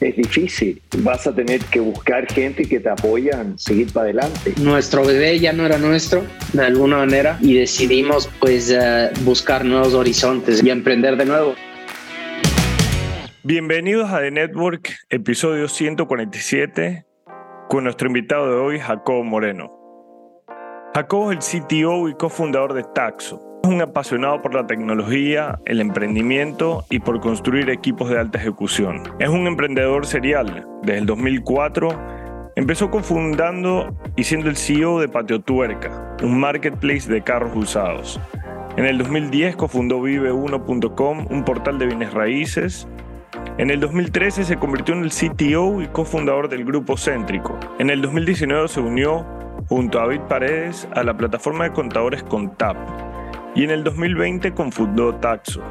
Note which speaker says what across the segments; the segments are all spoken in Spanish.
Speaker 1: es difícil. Vas a tener que buscar gente que te apoyan, seguir para adelante.
Speaker 2: Nuestro bebé ya no era nuestro, de alguna manera, y decidimos pues eh, buscar nuevos horizontes y emprender de nuevo.
Speaker 3: Bienvenidos a The Network, episodio 147, con nuestro invitado de hoy, Jacobo Moreno. Jacobo es el CTO y cofundador de Taxo, es un apasionado por la tecnología, el emprendimiento y por construir equipos de alta ejecución. Es un emprendedor serial. Desde el 2004 empezó cofundando y siendo el CEO de Patio Tuerca, un marketplace de carros usados. En el 2010 cofundó Vive1.com, un portal de bienes raíces. En el 2013 se convirtió en el CTO y cofundador del grupo Céntrico. En el 2019 se unió junto a David Paredes a la plataforma de contadores Contap y en el 2020 confundó Taxo,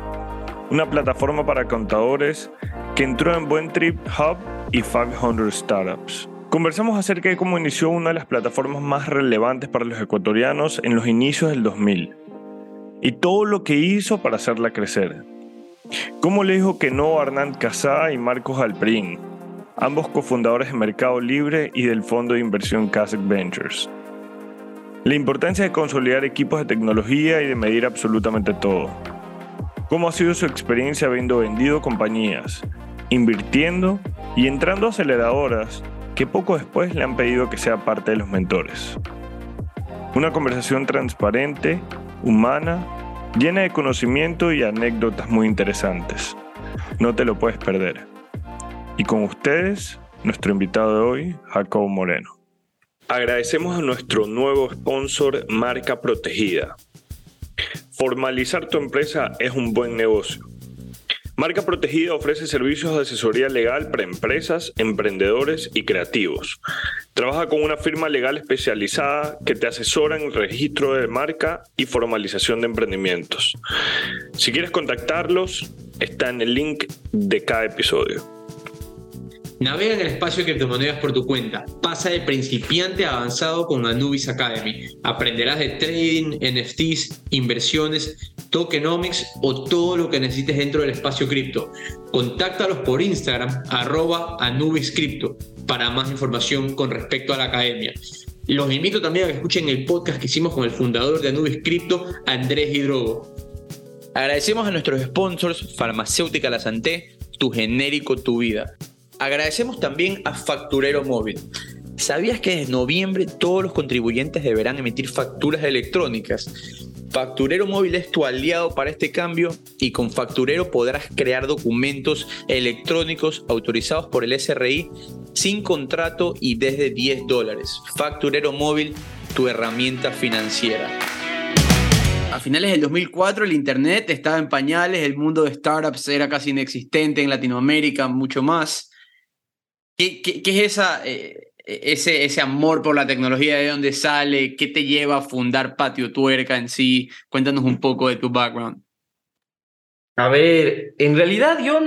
Speaker 3: una plataforma para contadores que entró en Buen Trip Hub y 500 Startups. Conversamos acerca de cómo inició una de las plataformas más relevantes para los ecuatorianos en los inicios del 2000 y todo lo que hizo para hacerla crecer. Cómo le dijo que no a Hernán Casá y Marcos Alprín, ambos cofundadores de Mercado Libre y del fondo de inversión Casec Ventures. La importancia de consolidar equipos de tecnología y de medir absolutamente todo. ¿Cómo ha sido su experiencia habiendo vendido compañías, invirtiendo y entrando a aceleradoras que poco después le han pedido que sea parte de los mentores? Una conversación transparente, humana, llena de conocimiento y anécdotas muy interesantes. No te lo puedes perder. Y con ustedes, nuestro invitado de hoy, Jacobo Moreno. Agradecemos a nuestro nuevo sponsor Marca Protegida. Formalizar tu empresa es un buen negocio. Marca Protegida ofrece servicios de asesoría legal para empresas, emprendedores y creativos. Trabaja con una firma legal especializada que te asesora en registro de marca y formalización de emprendimientos. Si quieres contactarlos, está en el link de cada episodio.
Speaker 4: Navega en el espacio de criptomonedas por tu cuenta. Pasa de principiante a avanzado con Anubis Academy. Aprenderás de trading, NFTs, inversiones, tokenomics o todo lo que necesites dentro del espacio cripto. Contáctalos por Instagram, arroba Anubis para más información con respecto a la academia. Los invito también a que escuchen el podcast que hicimos con el fundador de Anubis Crypto, Andrés Hidrogo.
Speaker 5: Agradecemos a nuestros sponsors, Farmacéutica La Santé, Tu Genérico Tu Vida. Agradecemos también a Facturero Móvil. ¿Sabías que desde noviembre todos los contribuyentes deberán emitir facturas electrónicas? Facturero Móvil es tu aliado para este cambio y con Facturero podrás crear documentos electrónicos autorizados por el SRI sin contrato y desde 10 dólares. Facturero Móvil, tu herramienta financiera.
Speaker 6: A finales del 2004 el Internet estaba en pañales, el mundo de startups era casi inexistente en Latinoamérica, mucho más. ¿Qué, es esa, eh, ese, ese amor por la tecnología? ¿De dónde sale? ¿Qué te lleva a fundar Patio Tuerca en sí? Cuéntanos un poco de tu background.
Speaker 7: A ver, en realidad yo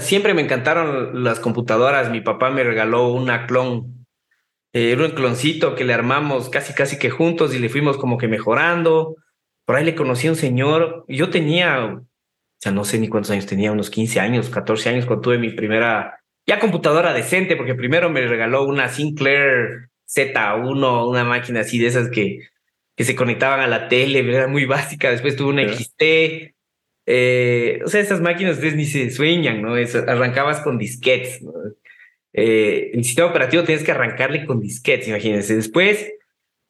Speaker 7: siempre me encantaron las computadoras. Mi papá me regaló una clon. Eh, era un cloncito que le armamos casi casi que juntos y le fuimos como que mejorando. Por ahí le conocí a un señor. Yo tenía, o sea, no sé ni cuántos años tenía, unos 15 años, 14 años cuando tuve mi primera ya computadora decente, porque primero me regaló una Sinclair Z1, una máquina así de esas que, que se conectaban a la tele, era muy básica. Después tuve una XT. Eh, o sea, esas máquinas ustedes ni se sueñan, ¿no? arrancabas con disquetes. Eh, el sistema operativo tienes que arrancarle con disquetes, imagínense. Después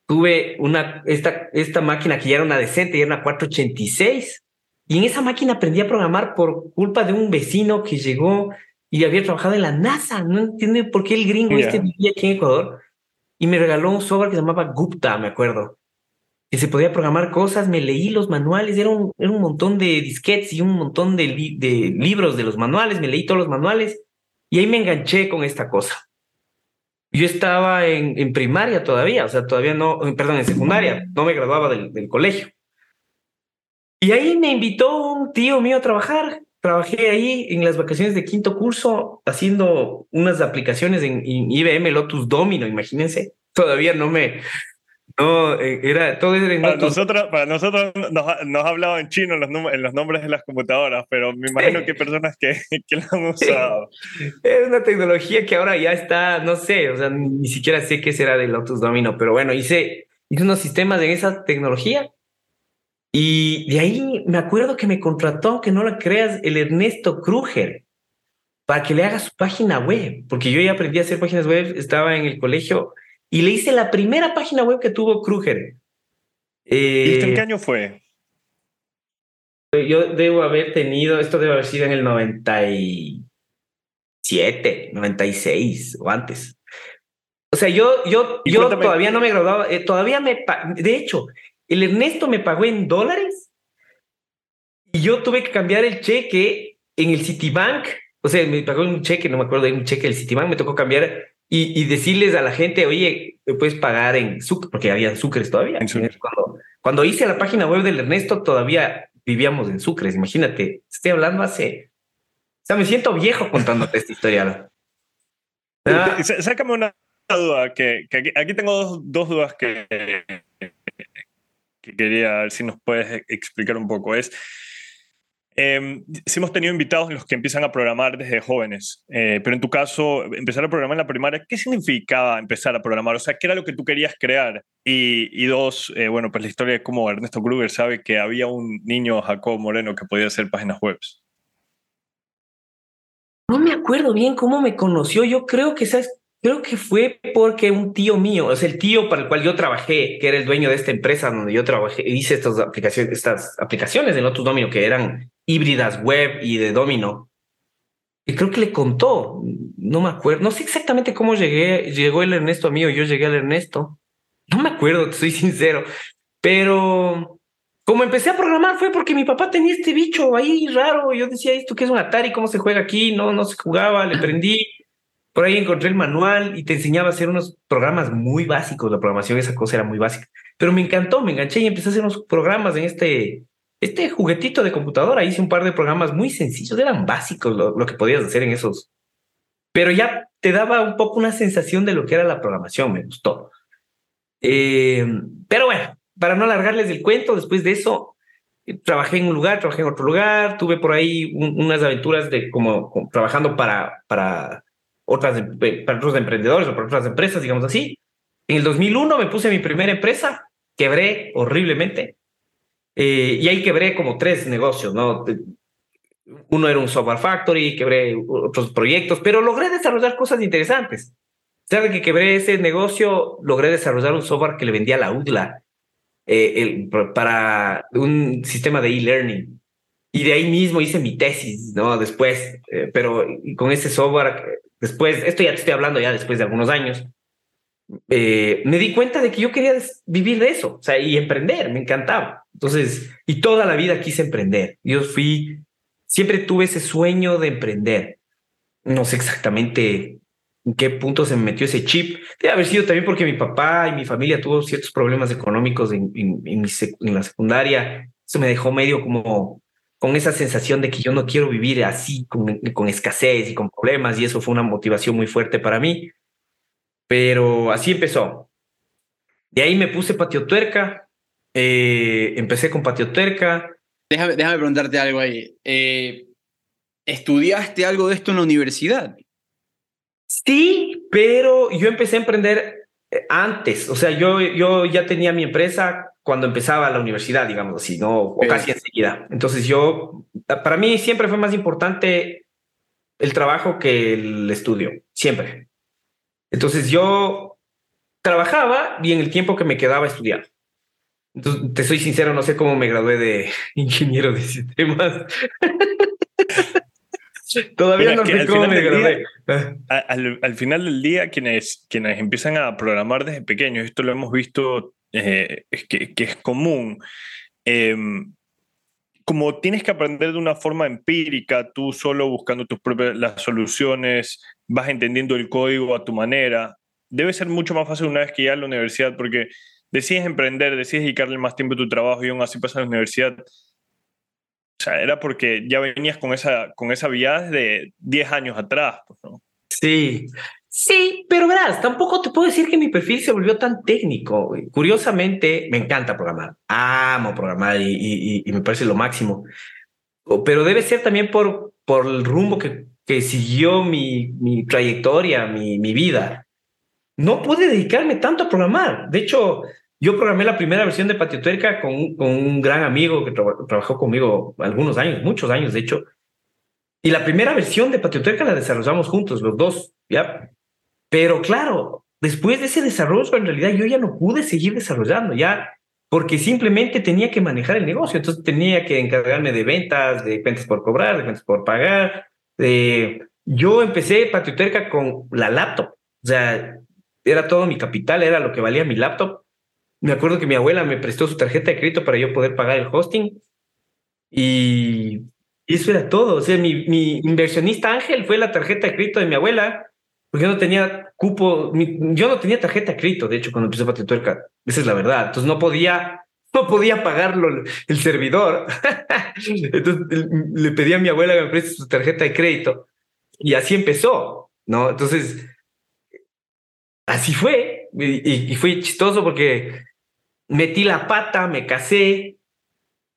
Speaker 7: tuve una, esta, esta máquina que ya era una decente, ya era una 486. Y en esa máquina aprendí a programar por culpa de un vecino que llegó y había trabajado en la NASA. No entiende por qué el gringo este vivía aquí en Ecuador. Y me regaló un software que se llamaba Gupta, me acuerdo. Que se podía programar cosas, me leí los manuales, era un, era un montón de disquetes y un montón de, de libros de los manuales, me leí todos los manuales y ahí me enganché con esta cosa. yo estaba en, en primaria todavía, o sea, todavía no, perdón, en secundaria, no me graduaba del, del colegio. Y ahí me invitó un tío mío a trabajar. Trabajé ahí en las vacaciones de quinto curso haciendo unas aplicaciones en, en IBM Lotus Domino, imagínense. Todavía no me, no, eh, era todo era en
Speaker 3: Para
Speaker 7: Lotus.
Speaker 3: nosotros, para nosotros nos, nos ha hablado en chino en los, en los nombres de las computadoras, pero me imagino que hay personas que, que lo han usado.
Speaker 7: Es una tecnología que ahora ya está, no sé, o sea, ni, ni siquiera sé qué será de Lotus Domino, pero bueno, hice, hice unos sistemas en esa tecnología y de ahí me acuerdo que me contrató, que no lo creas, el Ernesto Kruger para que le haga su página web, porque yo ya aprendí a hacer páginas web, estaba en el colegio y le hice la primera página web que tuvo Kruger.
Speaker 3: ¿Y esto en
Speaker 7: Eh,
Speaker 3: qué año fue?
Speaker 7: yo debo haber tenido, esto debe haber sido en el 97, 96 o antes. O sea, yo, yo,
Speaker 3: Y
Speaker 7: yo
Speaker 3: cuéntame-
Speaker 7: todavía no me graduaba, eh, todavía me, de hecho, el Ernesto me pagó en dólares y yo tuve que cambiar el cheque en el Citibank. O sea, me pagó un cheque, no me acuerdo de un cheque del Citibank, me tocó cambiar y, y decirles a la gente, oye, me puedes pagar en Sucre, porque había Sucres todavía.
Speaker 3: En Sucre.
Speaker 7: Cuando, cuando hice la página web del Ernesto, todavía vivíamos en Sucres, imagínate, estoy hablando hace... O sea, me siento viejo contándote esta historia. Ah,
Speaker 3: Sá- Sácame una duda, que, que aquí, aquí tengo dos, dos dudas que, que quería ver si nos puedes explicar un poco. Es, eh, hemos tenido invitados en los que empiezan a programar desde jóvenes, eh, pero en tu caso, empezar a programar en la primaria, ¿qué significaba empezar a programar? O sea, ¿qué era lo que tú querías crear? Y, y dos, eh, bueno, pues la historia de cómo Ernesto Kruger sabe que había un niño, Jacob Moreno, que podía hacer páginas web.
Speaker 7: No me acuerdo bien cómo me conoció. Yo creo que, ¿sabes? Creo que fue porque un tío mío, o sea, el tío para el cual yo trabajé, que era el dueño de esta empresa donde yo trabajé, hice estas aplicaciones, estas aplicaciones de Lotus Domino que eran híbridas web y de Domino. Y creo que le contó, no me acuerdo, no sé exactamente cómo llegué, llegó el Ernesto a mí o yo llegué al Ernesto. No me acuerdo, te soy sincero, pero como empecé a programar fue porque mi papá tenía este bicho ahí raro. Yo decía, ¿esto qué es un Atari? ¿Cómo se juega aquí? No, no se jugaba, le prendí. Por ahí encontré el manual y te enseñaba a hacer unos programas muy básicos. La programación, esa cosa era muy básica. Pero me encantó, me enganché y empecé a hacer unos programas en este, este juguetito de computadora. Hice un par de programas muy sencillos, eran básicos lo, que podías hacer en esos. Pero ya te daba un poco una sensación de lo que era la programación, me gustó. Eh, pero bueno, para no alargarles el cuento, después de eso, eh, trabajé en un lugar, trabajé en otro lugar, tuve por ahí un- unas aventuras de como, trabajando para, otras, para otros emprendedores o para otras empresas, digamos así. En el 2001 me puse mi primera empresa, quebré horriblemente, eh, y ahí quebré como tres negocios, ¿no? Uno era un software factory, quebré otros proyectos, pero logré desarrollar cosas interesantes. ¿Sabe que quebré ese negocio? Logré desarrollar un software que le vendía a la UDLA eh, el- para un sistema de e-learning. Y de ahí mismo hice mi tesis, ¿no? Después, eh, pero con ese software, después, esto ya te estoy hablando ya después de algunos años, eh, me di cuenta de que yo quería vivir de eso, o sea, y emprender, me encantaba. Entonces, y toda la vida quise emprender. Yo fui, siempre tuve ese sueño de emprender. No sé exactamente en qué punto se me metió ese chip. Debe haber sido también porque mi papá y mi familia tuvo ciertos problemas económicos en, en, en mi sec- en la secundaria. Eso me dejó medio como con esa sensación de que yo no quiero vivir así, con, con escasez y con problemas, y eso fue una motivación muy fuerte para mí. Pero así empezó. De ahí me puse patio tuerca, eh, empecé con patio tuerca.
Speaker 6: Déjame, déjame preguntarte algo ahí. Eh, ¿Estudiaste algo de esto en la universidad?
Speaker 7: Sí, pero yo empecé a emprender antes, o sea, yo, yo ya tenía mi empresa cuando empezaba la universidad, digamos así, ¿no? O
Speaker 6: Ok.
Speaker 7: casi enseguida. Entonces yo, para mí siempre fue más importante el trabajo que el estudio, siempre. Entonces yo trabajaba y en el tiempo que me quedaba estudiaba. Entonces, te soy sincero, no sé cómo me gradué de ingeniero de sistemas. Todavía no
Speaker 3: que al final
Speaker 7: me
Speaker 3: del día-
Speaker 7: gradué.
Speaker 3: A- Al, al final del día, quienes, quienes empiezan a programar desde pequeños, esto lo hemos visto eh, que es común, em, como tienes que aprender de una forma empírica, tú solo buscando tus propias las soluciones, vas entendiendo el código a tu manera. debe ser mucho más fácil una vez que ya a la universidad, porque decides emprender, decides dedicarle más tiempo a tu trabajo y aún así pasas a la universidad. O sea, era porque ya venías con esa, con esa vía desde 10 años atrás, pues, ¿no?
Speaker 7: Sí, sí, pero verás, tampoco te puedo decir que mi perfil se volvió tan técnico. Curiosamente, me encanta programar, amo programar y, y, y me parece lo máximo. Pero debe ser también por, por el rumbo que, que siguió mi, mi trayectoria, mi, mi vida. No pude dedicarme tanto a programar. De hecho, yo programé la primera versión de Patio Tuerca con, con un gran amigo que tra trabajó conmigo algunos años, muchos años, de hecho. Y la primera versión de Patio Tuerca la desarrollamos juntos, los dos, ¿ya? Pero claro, después de ese desarrollo, en realidad yo ya no pude seguir desarrollando, ya, porque simplemente tenía que manejar el negocio. Entonces tenía que encargarme de ventas, de cuentas por cobrar, de cuentas por pagar. De... Yo empecé Patio Tuerca con la laptop. O sea, era todo mi capital, era lo que valía mi laptop me acuerdo que mi abuela me prestó su tarjeta de crédito para yo poder pagar el hosting y eso era todo. O sea, mi, mi inversionista ángel fue la tarjeta de crédito de mi abuela, porque yo no tenía cupo, yo no tenía tarjeta de crédito, de hecho, cuando empecé Patio Tuerca. Esa es la verdad. Entonces no podía, no podía pagarlo el servidor. Entonces le pedí a mi abuela que me preste su tarjeta de crédito y así empezó, ¿no? Entonces, así fue. Y, y, fue chistoso porque metí la pata, me casé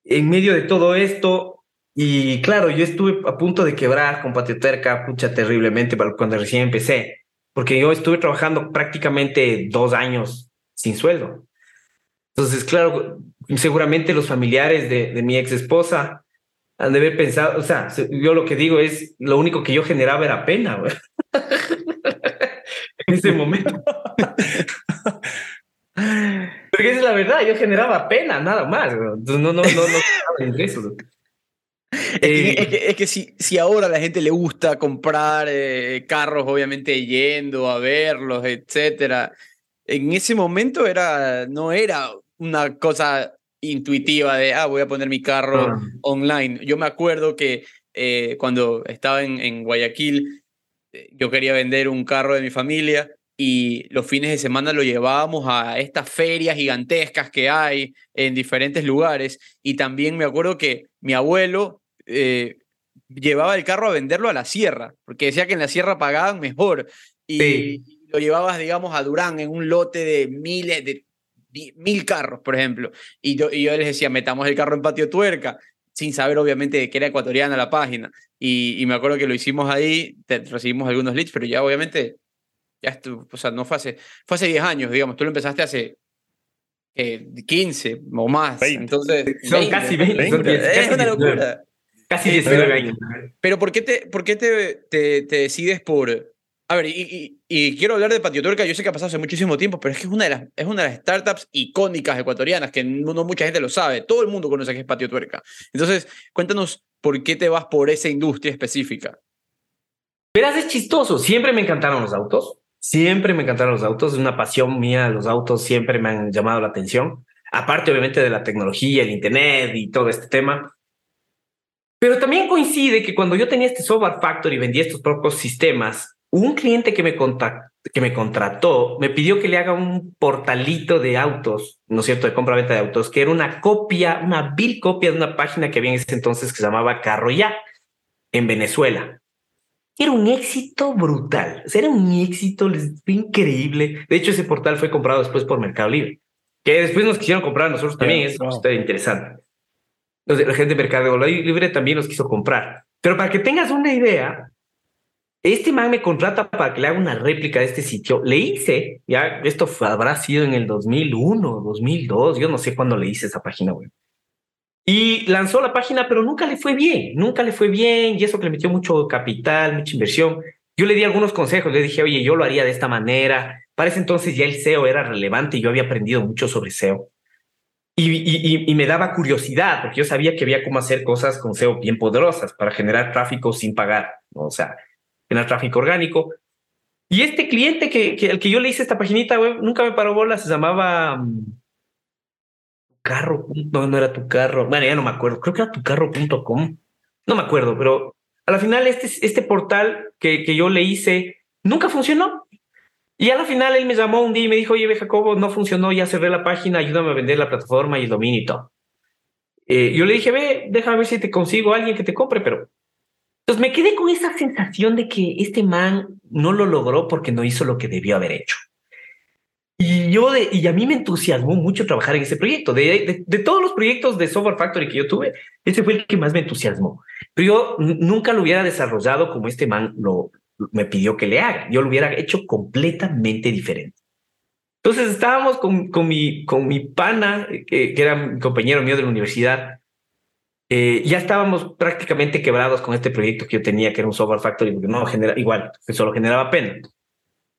Speaker 7: en medio de todo esto. Y claro, yo estuve a punto de quebrar con Patioterca, pucha, terriblemente cuando recién empecé, porque yo estuve trabajando prácticamente dos años sin sueldo. Entonces, claro, seguramente los familiares de, de mi ex esposa han de haber pensado, o sea, yo lo que digo es, lo único que yo generaba era pena, en ese momento. Porque es la verdad, yo generaba pena, nada más. No, no, no, no ingresos.
Speaker 6: Es que, es que, es que si, si, ahora a la gente le gusta comprar eh, carros, obviamente yendo a verlos, etcétera, en ese momento era, no era una cosa intuitiva de, ah, voy a poner mi carro ah. online. Yo me acuerdo que eh, cuando estaba en, en Guayaquil, eh, yo quería vender un carro de mi familia y los fines de semana lo llevábamos a estas ferias gigantescas que hay en diferentes lugares. Y también me acuerdo que mi abuelo eh, llevaba el carro a venderlo a la sierra, porque decía que en la sierra pagaban mejor. Y, lo llevabas, digamos, a Durán en un lote de miles, de, mil carros, por ejemplo. Y yo, y yo les decía, metamos el carro en patio tuerca sin saber obviamente que era ecuatoriana la página. Y, y, me acuerdo que lo hicimos ahí, recibimos algunos leads, pero ya obviamente ya estuvo, o sea, no fue hace, fue hace 10 años, digamos, tú lo empezaste hace eh, 15 o más. Entonces,
Speaker 7: son casi 20. es
Speaker 6: una locura.
Speaker 7: Casi 19 años.
Speaker 6: Pero ¿por qué te, por qué te, te, te decides por... A ver, y, y, quiero hablar de Patio Tuerca, yo sé que ha pasado hace muchísimo tiempo, pero es que es una de las, es una de las startups icónicas ecuatorianas, que no, no mucha gente lo sabe, todo el mundo conoce que es Patio Tuerca. Entonces, cuéntanos por qué te vas por esa industria específica.
Speaker 7: Verás, es chistoso, siempre me encantaron los autos, Siempre me encantaron los autos, es una pasión mía, los autos siempre me han llamado la atención, aparte obviamente de la tecnología, el Internet y todo este tema. Pero también coincide que cuando yo tenía este software factory y vendía estos propios sistemas, un cliente que me, que me contrató me pidió que le haga un portalito de autos, ¿no es cierto?, de compra-venta de autos, que era una copia, una vil copia de una página que había en ese entonces que se llamaba Carro Ya en Venezuela era un éxito brutal. era un éxito increíble. De hecho, ese portal fue comprado después por Mercado Libre, que después nos quisieron comprar a nosotros también. es interesante. Entonces, la gente de Mercado Libre también nos quiso comprar. Pero para que tengas una idea, este man me contrata para que le haga una réplica de este sitio. Le hice, ya, esto habrá sido en el 2001, 2002, yo no sé cuándo le hice esa página web. Y lanzó la página, pero nunca le fue bien, nunca le fue bien, y eso que le metió mucho capital, mucha inversión. Yo le di algunos consejos, le dije, oye, yo lo haría de esta manera. Para ese entonces ya el SEO era relevante y yo había aprendido mucho sobre SEO. Y, y, y, me daba curiosidad, porque yo sabía que había cómo hacer cosas con SEO bien poderosas para generar tráfico sin pagar, o sea, generar tráfico orgánico. Y este cliente que, que, al que yo le hice esta paginita web nunca me paró bola, se llamaba mm, carro, no, no era tu carro, bueno, ya no me acuerdo, creo que era tu carro.com, no me acuerdo, pero a la final este, este portal que, que yo le hice nunca funcionó. Y a la final él me llamó un día y me dijo, oye, ve, Jacobo, no funcionó, ya cerré la página, ayúdame a vender la plataforma y el dominio. Eh, yo le dije, ve, déjame ver si te consigo alguien que te compre, pero... Entonces me quedé con esa sensación de que este man no lo logró porque no hizo lo que debió haber hecho. Y yo, de, y a mí me entusiasmó mucho trabajar en ese proyecto. De, de, de, todos los proyectos de Software Factory que yo tuve, ese fue el que más me entusiasmó. Pero yo nunca lo hubiera desarrollado como este man lo, me pidió que le haga. Yo lo hubiera hecho completamente diferente. Entonces estábamos con, con, mi, con mi pana, que, que era mi compañero mío de la universidad. Eh, ya estábamos prácticamente quebrados con este proyecto que yo tenía, que era un Software Factory, porque no genera igual, que solo generaba pena.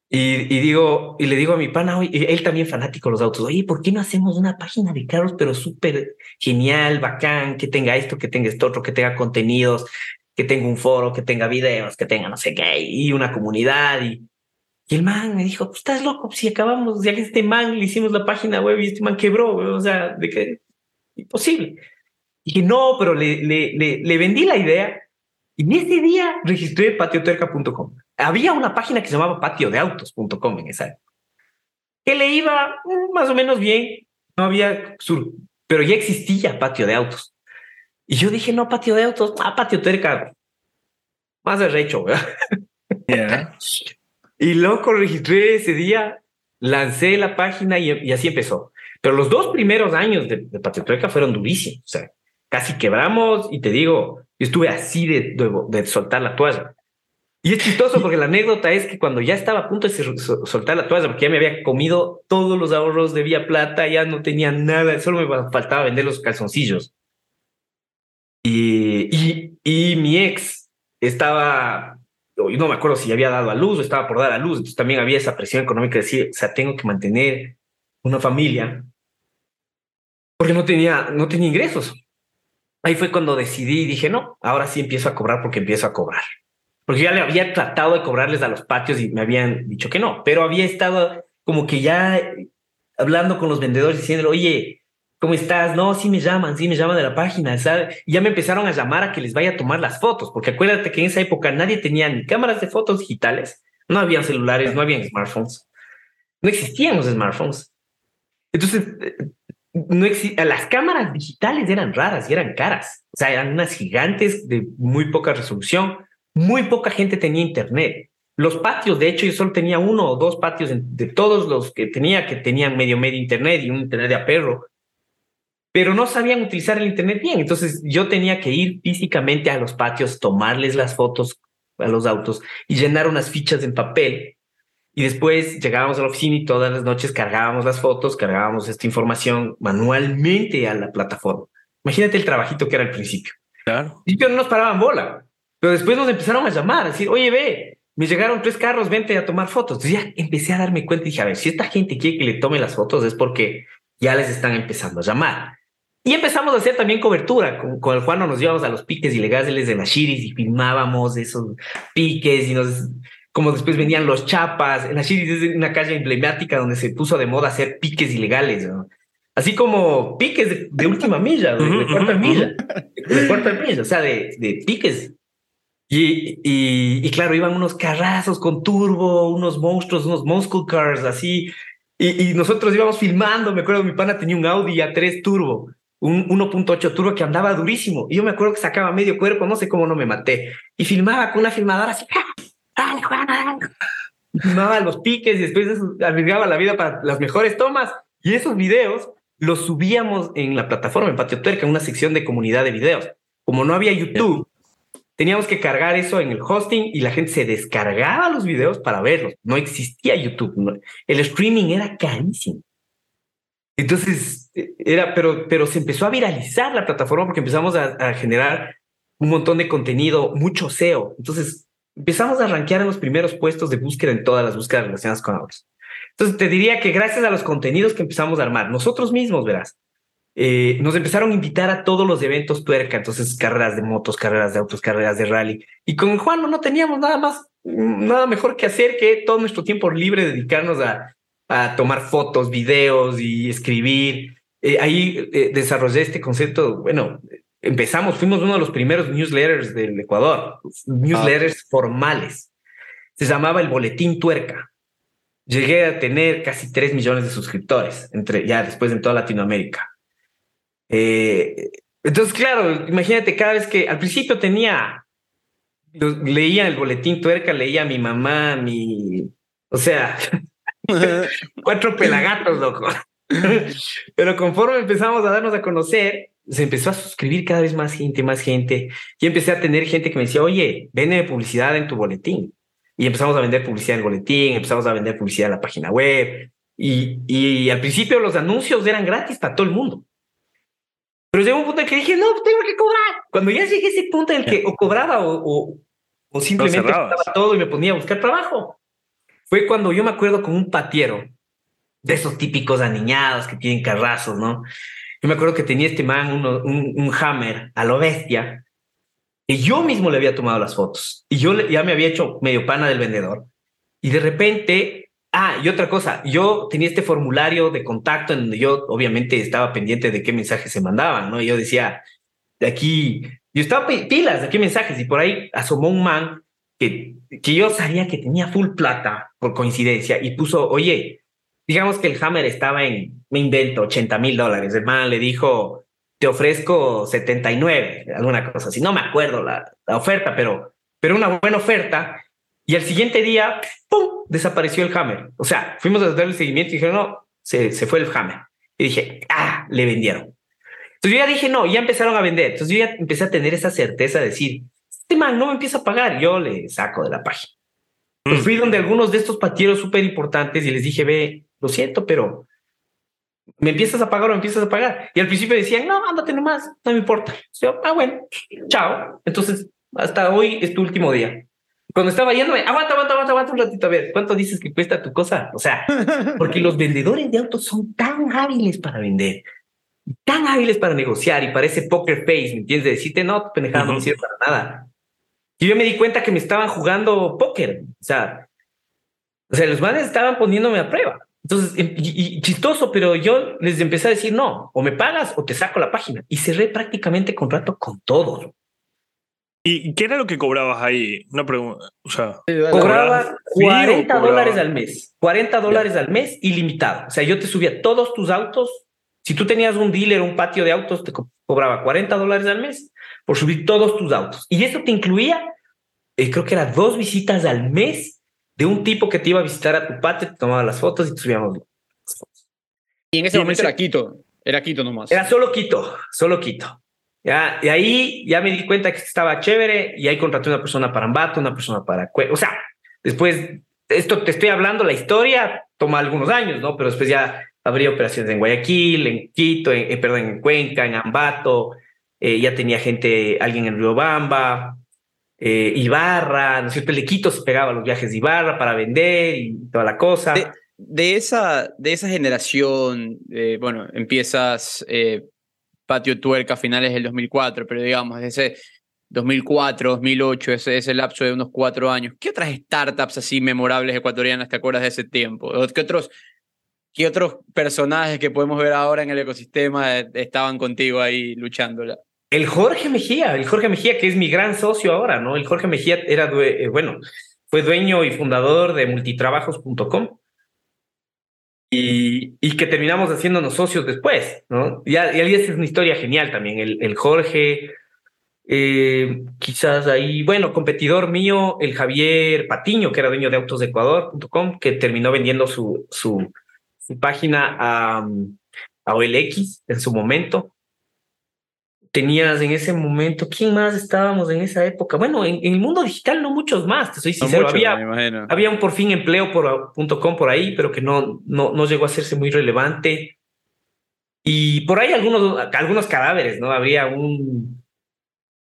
Speaker 7: Y, y, digo, y le digo a mi pana, oye, él también fanático de los autos, oye, ¿por qué no hacemos una página de carros, pero súper genial, bacán, que tenga esto, que tenga esto otro, que tenga contenidos, que tenga un foro, que tenga videos, que tenga no sé qué, y una comunidad? Y, y el man me dijo, pues estás loco, si acabamos, ya que este man le hicimos la página web y este man quebró, o sea, de que imposible. Y dije, no, pero le, le, le, le vendí la idea y en ese día registré patioterca.com había una página que se llamaba patiodeautos.com en esa época, que le iba mm, más o menos bien, no había sur, pero ya existía patio de autos. Y yo dije, no, patio de autos, ah, patio terca, más derecho, ¿verdad? y loco, registré ese día, lancé la página y, y, así empezó. Pero los dos primeros años de, de patio fueron durísimos, o sea, casi quebramos y te digo, yo estuve así de, de, soltar la toalla. Y es chistoso porque la anécdota es que cuando ya estaba a punto de soltar la toalla, porque ya me había comido todos los ahorros de Vía Plata, ya no tenía nada, solo me faltaba vender los calzoncillos. Y, y, y mi ex estaba, no me acuerdo si había dado a luz o estaba por dar a luz, entonces también había esa presión económica de decir, o sea, tengo que mantener una familia porque no tenía, no tenía ingresos. Ahí fue cuando decidí y dije, no, ahora sí empiezo a cobrar porque empiezo a cobrar porque ya le había tratado de cobrarles a los patios y me habían dicho que no, pero había estado como que ya hablando con los vendedores diciendo, oye, ¿cómo estás? No, sí me llaman, sí me llaman de la página, ¿sabes? Y ya me empezaron a llamar a que les vaya a tomar las fotos, porque acuérdate que en esa época nadie tenía ni cámaras de fotos digitales, no habían celulares, no habían smartphones, no existían los smartphones. Entonces, no las cámaras digitales eran raras y eran caras, o sea, eran unas gigantes de muy poca resolución muy poca gente tenía internet. Los patios, de hecho, yo solo tenía uno o dos patios de todos los que tenía que tenían medio medio internet y un internet de a perro, pero no sabían utilizar el internet bien. Entonces yo tenía que ir físicamente a los patios, tomarles las fotos a los autos y llenar unas fichas en papel. Y después llegábamos a la oficina y todas las noches cargábamos las fotos, cargábamos esta información manualmente a la plataforma. Imagínate el trabajito que era al principio.
Speaker 3: Claro.
Speaker 7: Y que no nos paraban bola. Pero después nos empezaron a llamar, a decir, oye, ve, me llegaron tres carros, vente a tomar fotos. Entonces ya empecé a darme cuenta y dije, a ver, si esta gente quiere que le tome las fotos es porque ya les están empezando a llamar. Y empezamos a hacer también cobertura. Con, con el Juan nos íbamos a los piques ilegales de las Shiris y filmábamos esos piques y nos, como después venían los chapas. En las Shiris es una calle emblemática donde se puso de moda hacer piques ilegales. ¿no? Así como piques de, de última milla, de, de cuarta milla, de cuarta milla, o sea, de, de piques y, y, y, claro, iban unos carrazos con turbo, unos monstruos, unos muscle cars así. Y, y, nosotros íbamos filmando. Me acuerdo, mi pana tenía un Audi A3 turbo, un 1.8 turbo que andaba durísimo. Y yo me acuerdo que sacaba medio cuerpo, no sé cómo no me maté. Y filmaba con una filmadora así. Dale, Filmaba los piques y después arriesgaba la vida para las mejores tomas. Y esos videos los subíamos en la plataforma, en Patio Tuerca, en una sección de comunidad de videos. Como no había YouTube teníamos que cargar eso en el hosting y la gente se descargaba los videos para verlos. No existía YouTube. El streaming era carísimo. Entonces, era, pero, pero se empezó a viralizar la plataforma porque empezamos a, a generar un montón de contenido, mucho SEO. Entonces, empezamos a rankear en los primeros puestos de búsqueda en todas las búsquedas relacionadas con autos. Entonces, te diría que gracias a los contenidos que empezamos a armar, nosotros mismos, verás, eh, nos empezaron a invitar a todos los eventos tuerca, entonces carreras de motos, carreras de autos, carreras de rally. Y con Juan no teníamos nada más, nada mejor que hacer que todo nuestro tiempo libre dedicarnos a, a tomar fotos, videos y escribir. Eh, ahí eh, desarrollé este concepto, bueno, empezamos, fuimos uno de los primeros newsletters del Ecuador, newsletters formales. Se llamaba el Boletín Tuerca. llegué a tener casi 3 millones de suscriptores, entre, ya después en toda Latinoamérica. Eh, entonces, claro, imagínate cada vez que al principio tenía, leía el boletín tuerca, leía a mi mamá, mi, o sea, cuatro pelagatos, loco. Pero conforme empezamos a darnos a conocer, se empezó a suscribir cada vez más gente, más gente. Y empecé a tener gente que me decía, oye, vende publicidad en tu boletín. Y empezamos a vender publicidad en el boletín, empezamos a vender publicidad en la página web. Y, y al principio los anuncios eran gratis para todo el mundo. Pero llegó un punto en que dije, no, tengo que cobrar. Cuando ya llegué a ese punto en el que o cobraba o, o, simplemente estaba todo y me ponía a buscar trabajo, fue cuando yo me acuerdo con un patiero de esos típicos aniñados que tienen carrazos, ¿no? Yo me acuerdo que tenía este man un, un, hammer a lo bestia y yo mismo le había tomado las fotos y yo ya me había hecho medio pana del vendedor. Y de repente, ah, y otra cosa, yo tenía este formulario de contacto en donde yo obviamente estaba pendiente de qué mensajes se mandaban, ¿no? Y yo decía, de aquí, yo estaba pilas de qué mensajes y por ahí asomó un man que, que yo sabía que tenía full plata por coincidencia y puso, oye, digamos que el Hammer estaba en, me invento, 80 mil dólares. El man le dijo, te ofrezco 79, alguna cosa así. No me acuerdo la, la oferta, pero, pero una buena oferta. Y al siguiente día, ¡pum!, desapareció el Hammer. O sea, fuimos a darle el seguimiento y dijeron, no, se, se fue el Hammer. Y dije, ah, le vendieron. Entonces yo ya dije, no, ya empezaron a vender. Entonces yo ya empecé a tener esa certeza de decir, este man no me empieza a pagar, yo le saco de la página. Pues fui donde algunos de estos patieros súper importantes y les dije, ve, lo siento, pero ¿me empiezas a pagar o me empiezas a pagar? Y al principio decían, no, ándate nomás, no me importa. Yo, ah, bueno, chao. Entonces, hasta hoy es tu último día. Cuando estaba yéndome, aguanta, aguanta, aguanta, aguanta un ratito, a ver, ¿cuánto dices que cuesta tu cosa? O sea, porque los vendedores de autos son tan hábiles para vender, tan hábiles para negociar y para ese poker face, ¿me entiendes? De decirte, no, pendejada, no me sirve para nada. Y yo me di cuenta que me estaban jugando póker, o sea, o sea, los manes estaban poniéndome a prueba. Entonces, em, y, chistoso, pero yo les empecé a decir, no, o me pagas o te saco la página. Y cerré prácticamente contrato con todos.
Speaker 3: ¿Y qué era lo que cobrabas ahí? No pregunta. O sea,
Speaker 7: cobraba 40 dólares al mes. 40 dólares al mes ilimitado. O sea, yo te subía todos tus autos. Si tú tenías un dealer, un patio de autos, te cobraba 40 dólares al mes por subir todos tus autos. Y eso te incluía, eh, creo que era dos visitas al mes de un tipo que te iba a visitar a tu patio, te tomaba las fotos y te subíamos las fotos.
Speaker 6: Y en ese momento era Quito, era Quito nomás.
Speaker 7: Era solo Quito, solo Quito. Ya, y ahí ya me di cuenta que estaba chévere y ahí contraté una persona para Ambato, una persona para... O sea, después, esto te estoy hablando, la historia toma algunos años, ¿no? Pero después ya habría operaciones en Guayaquil, en Quito, en, eh, perdón, en Cuenca, en Ambato, eh, ya tenía gente, alguien en Riobamba, eh, Ibarra, ¿no es cierto? El Quito se pegaba los viajes de Ibarra para vender y toda la cosa.
Speaker 6: De, esa, de esa generación, eh, bueno, empiezas eh, Patio Tuerca a finales del 2004, pero digamos, ese 2004, 2008, ese, ese lapso de unos cuatro años, ¿qué otras startups así memorables ecuatorianas te acuerdas de ese tiempo? ¿Qué otros, qué otros personajes que podemos ver ahora en el ecosistema estaban contigo ahí luchándola?
Speaker 7: El Jorge Mejía, el Jorge Mejía, que es mi gran socio ahora, ¿no? El Jorge Mejía era, eh, bueno, fue dueño y fundador de multitrabajos.com y, y, que terminamos haciéndonos socios después, ¿no? Y, ahí es una historia genial también. El, Jorge, eh, quizás ahí, bueno, competidor mío, el Javier Patiño, que era dueño de autosdeecuador.com, que terminó vendiendo su, su, su página a, a OLX en su momento tenías en ese momento, ¿quién más estábamos en esa época? Bueno, en, el mundo digital no muchos más, te soy sincero. había, había un por fin empleo por, .com por ahí, pero que no, no, no llegó a hacerse muy relevante. Y por ahí algunos, algunos cadáveres, ¿no? Habría un...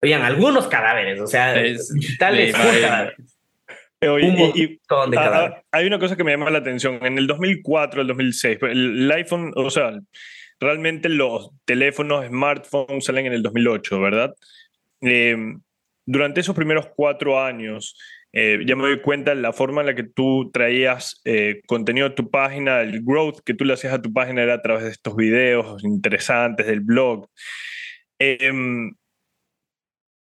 Speaker 7: Habían algunos cadáveres, o sea, digitales,
Speaker 3: y, hay una cosa que me llama la atención. En el 2004, el 2006, el iPhone, o sea, realmente los teléfonos, smartphones salen en el 2008, ¿verdad? Em, durante esos primeros cuatro años, eh, ya me doy cuenta de la forma en la que tú traías eh, contenido a tu página, el growth que tú le hacías a tu página era a través de estos videos interesantes del blog. Em,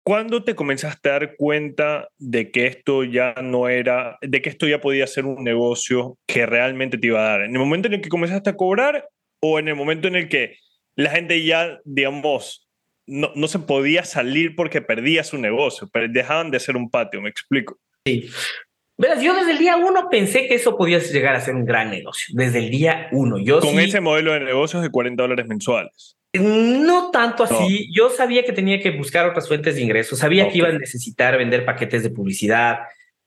Speaker 3: ¿cuándo te comenzaste a dar cuenta de que esto ya no era, de que esto ya podía ser un negocio que realmente te iba a dar? ¿En el momento en el que comenzaste a cobrar o en el momento en el que la gente ya, digamos, no, no se podía salir porque perdía su negocio, pero dejaban de ser un patio, me explico.
Speaker 7: Sí. Verás, yo desde el día uno pensé que eso podía llegar a ser un gran negocio. Desde el día uno. Yo
Speaker 3: Con
Speaker 7: sí-
Speaker 3: ese modelo de negocios de 40 dólares mensuales.
Speaker 7: No tanto así. Yo sabía que tenía que buscar otras fuentes de ingresos. Sabía que iba a necesitar vender paquetes de publicidad.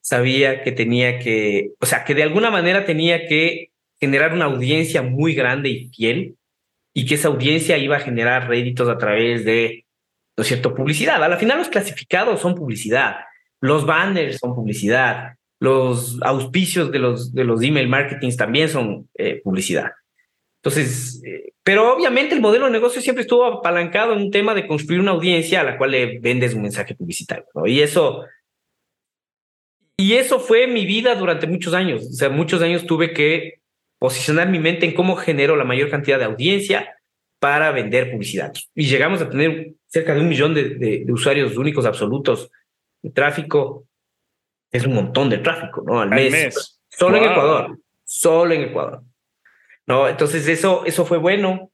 Speaker 7: Sabía que tenía que, o sea, que de alguna manera tenía que generar una audiencia muy grande y fiel y que esa audiencia iba a generar réditos a través de, ¿no es cierto?, publicidad. A la final los clasificados son publicidad. Los banners son publicidad. Los auspicios de los, de los email marketings también son eh, publicidad. Entonces, eh, pero obviamente el modelo de negocio siempre estuvo apalancado en un tema de construir una audiencia a la cual le vendes un mensaje publicitario, ¿no? Y eso, y eso fue mi vida durante muchos años. O sea, muchos años tuve que posicionar mi mente en cómo genero la mayor cantidad de audiencia para vender publicidad. Y llegamos a tener cerca de un millón de, de- de usuarios únicos absolutos de tráfico. Es un montón de tráfico, ¿no? Al mes.
Speaker 3: mes.
Speaker 7: Solo en. Ecuador. Solo en Ecuador. ¿no? Entonces eso, eso fue bueno.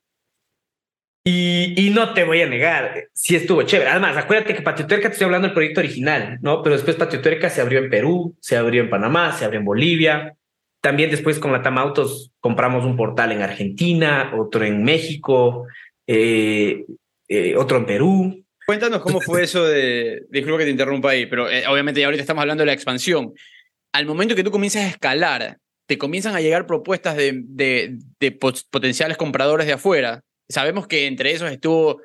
Speaker 7: Y, y no te voy a negar, sí estuvo chévere. Además, acuérdate que Patio Tuerca, te estoy hablando del proyecto original, ¿no? Pero después Patio Tuerca se abrió en Perú, se abrió en Panamá, se abrió en Bolivia. También después con la Autos compramos un portal en Argentina, otro en México, eh, eh, otro en Perú.
Speaker 6: Cuéntanos cómo fue eso de. Disculpa que te interrumpa ahí, pero eh, obviamente ya ahorita estamos hablando de la expansión. Al momento que tú comienzas a escalar, te comienzan a llegar propuestas de, de, de potenciales compradores de afuera. Sabemos que entre esos estuvo,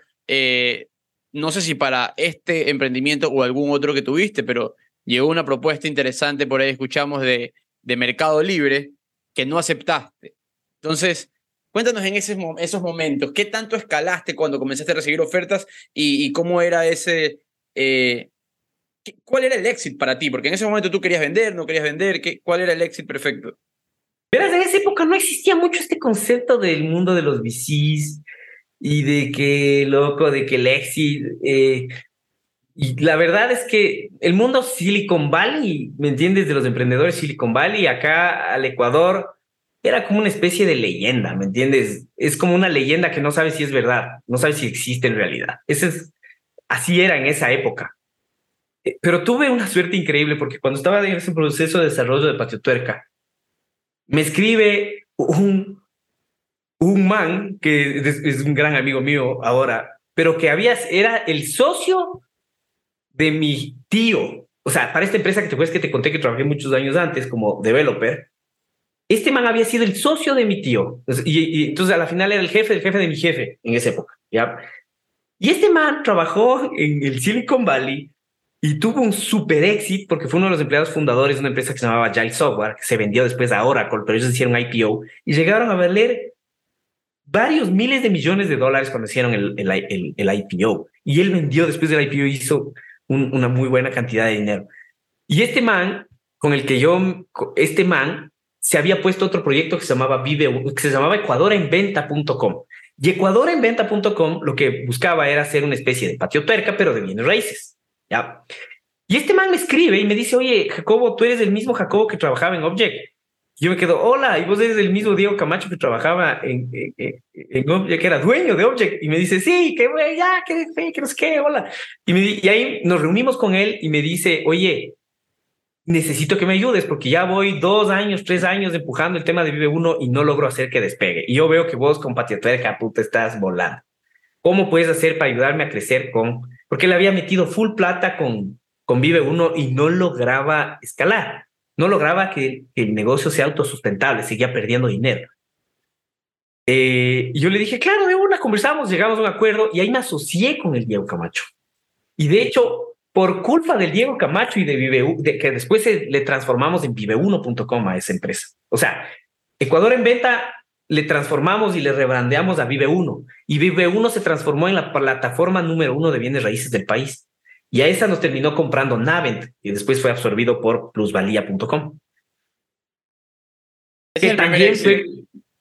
Speaker 6: no sé si para este emprendimiento o algún otro que tuviste, pero llegó una propuesta interesante, por ahí escuchamos de, de Mercado Libre, que no aceptaste. Entonces, cuéntanos en esos, esos momentos, ¿qué tanto escalaste cuando comenzaste a recibir ofertas y, cómo era ese... eh, ¿Cuál era el éxito para ti? Porque en ese momento tú querías vender, no querías vender, ¿qué, ¿cuál era el éxito perfecto?
Speaker 7: Verás, en esa época no existía mucho este concepto del mundo de los VCs y de que, loco, de que el exit. eh, y la verdad es que el mundo Silicon Valley, ¿me entiendes? De los emprendedores Silicon Valley, acá al Ecuador, era como una especie de leyenda, ¿me entiendes? Es como una leyenda que no sabes si es verdad, no sabes si existe en realidad. Ese es, así era en esa época. Eh, Pero tuve una suerte increíble porque cuando estaba en ese proceso de desarrollo de Patio Tuerca, me escribe un, un man que es, es un gran amigo mío ahora, pero que había, era el socio de mi tío. O sea, para esta empresa que te acuerdas que te conté que trabajé muchos años antes como developer, este man había sido el socio de mi tío. Y, y entonces a la final era el jefe del jefe de mi jefe en esa época. ¿ya? Y este man trabajó en el Silicon Valley y tuvo un super éxito porque fue uno de los empleados fundadores de una empresa que se llamaba Agile Software, que se vendió después a Oracle, pero ellos hicieron IPO y llegaron a valer varios miles de millones de dólares cuando hicieron el, el, el, el IPO. Y él vendió después del IPO, hizo un, una muy buena cantidad de dinero. Y este man, con el que yo, este man se había puesto otro proyecto que se llamaba Vive, que se llamaba ecuadorenventa.com. Y ecuadorenventa.com lo que buscaba era hacer una especie de patio perca, pero de bienes raíces. ¿ya? Y este man me escribe y me dice, oye, Jacobo, tú eres el mismo Jacobo que trabajaba en Object. Yo me quedo, hola, y vos eres el mismo Diego Camacho que trabajaba en, en, en, Object, que era dueño de Object. Y me dice, sí, que bueno, ya, que, que no sé qué, hola. Y, ahí nos reunimos con él y me dice, oye, necesito que me ayudes porque ya voy dos años, tres años empujando el tema de Vive Uno y no logro hacer que despegue. Y yo veo que vos con Patiatuerca, puta, estás volando. ¿Cómo puedes hacer para ayudarme a crecer con...? Porque le había metido full plata con, con Vive Uno y no lograba escalar. No lograba que, el negocio sea autosustentable, seguía perdiendo dinero. Eh, y yo le dije, claro, de una conversamos, llegamos a un acuerdo y ahí me asocié con el Diego Camacho. Y de hecho, por culpa del Diego Camacho y de Vive, que después se, le transformamos en vive1.com a esa empresa. O sea, Ecuador en venta le transformamos y le rebrandeamos a Vive Uno y Vive Uno se transformó en la plataforma número uno de bienes raíces del país. Y a esa nos terminó comprando Navent y después fue absorbido por plusvalía.com.
Speaker 6: Ese es el primer.
Speaker 7: Fue...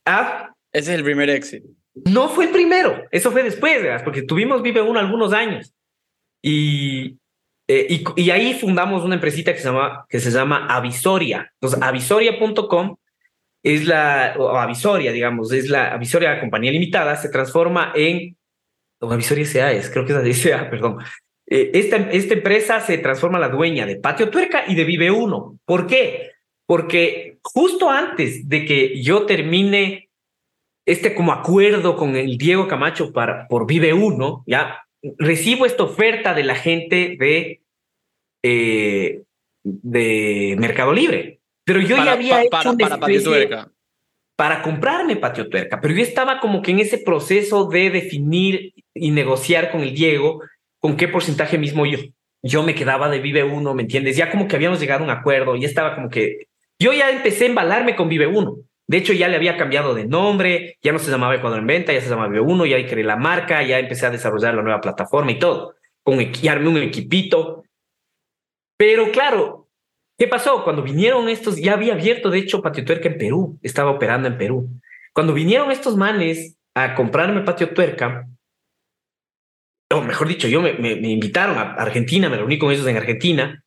Speaker 7: ¿Ah?
Speaker 6: Ese es el primer éxito.
Speaker 7: No fue el primero, eso fue después, ¿verdad? porque tuvimos Vive Uno algunos años. Y, Eh, y, y, ahí fundamos una empresita que se llama, que se llama Avisoria. Entonces, avisoria.com es la, o Avisoria, digamos, es la Avisoria Compañía Limitada, se transforma en, o Avisoria S.A. es, creo que es la S.A., perdón. Eh, esta, esta empresa se transforma en la dueña de Patio Tuerca y de Vive Uno. ¿Por qué? Porque justo antes de que yo termine este como acuerdo con el Diego Camacho para, por Vive Uno, ya recibo esta oferta de la gente de, eh, de Mercado Libre. Pero yo
Speaker 5: para,
Speaker 7: ya había
Speaker 5: pa,
Speaker 7: hecho
Speaker 5: para,
Speaker 7: una
Speaker 5: para Patio Tuerca.
Speaker 7: para comprarme Patio Tuerca, pero yo estaba como que en ese proceso de definir y negociar con el Diego con qué porcentaje mismo yo, yo me quedaba de Vive Uno, ¿me entiendes? Ya como que habíamos llegado a un acuerdo, ya estaba como que yo ya empecé a embalarme con Vive Uno. De hecho, ya le había cambiado de nombre, ya no se llamaba Ecuador en Venta, ya se llamaba Vive Uno, ya creé la marca, ya empecé a desarrollar la nueva plataforma y todo, con equi- armé un equipito. Pero claro, ¿Qué pasó? Cuando vinieron estos, ya había abierto, de hecho, Patio Tuerca en Perú, estaba operando en Perú. Cuando vinieron estos manes a comprarme Patio Tuerca, o mejor dicho, yo me, me- invitaron a Argentina, me reuní con ellos en Argentina,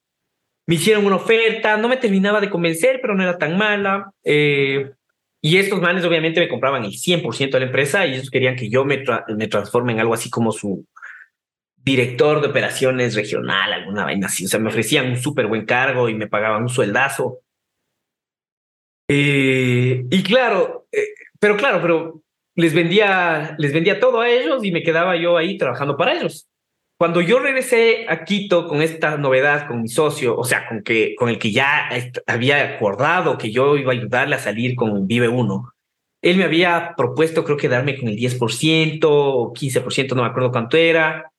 Speaker 7: me hicieron una oferta, no me terminaba de convencer, pero no era tan mala. eh, y estos manes obviamente me compraban el 100% de la empresa y ellos querían que yo me, tra- me transforme en algo así como su director de operaciones regional, alguna vaina así. O sea, me ofrecían un súper buen cargo y me pagaban un sueldazo. Eh, y claro, eh, pero claro, pero les vendía, les vendía todo a ellos y me quedaba yo ahí trabajando para ellos. Cuando yo regresé a Quito con esta novedad, con mi socio, o sea, con, que, con el que ya había acordado que yo iba a ayudarle a salir con Vive Uno, él me había propuesto, creo que darme con el 10% o 15%, no me acuerdo cuánto era,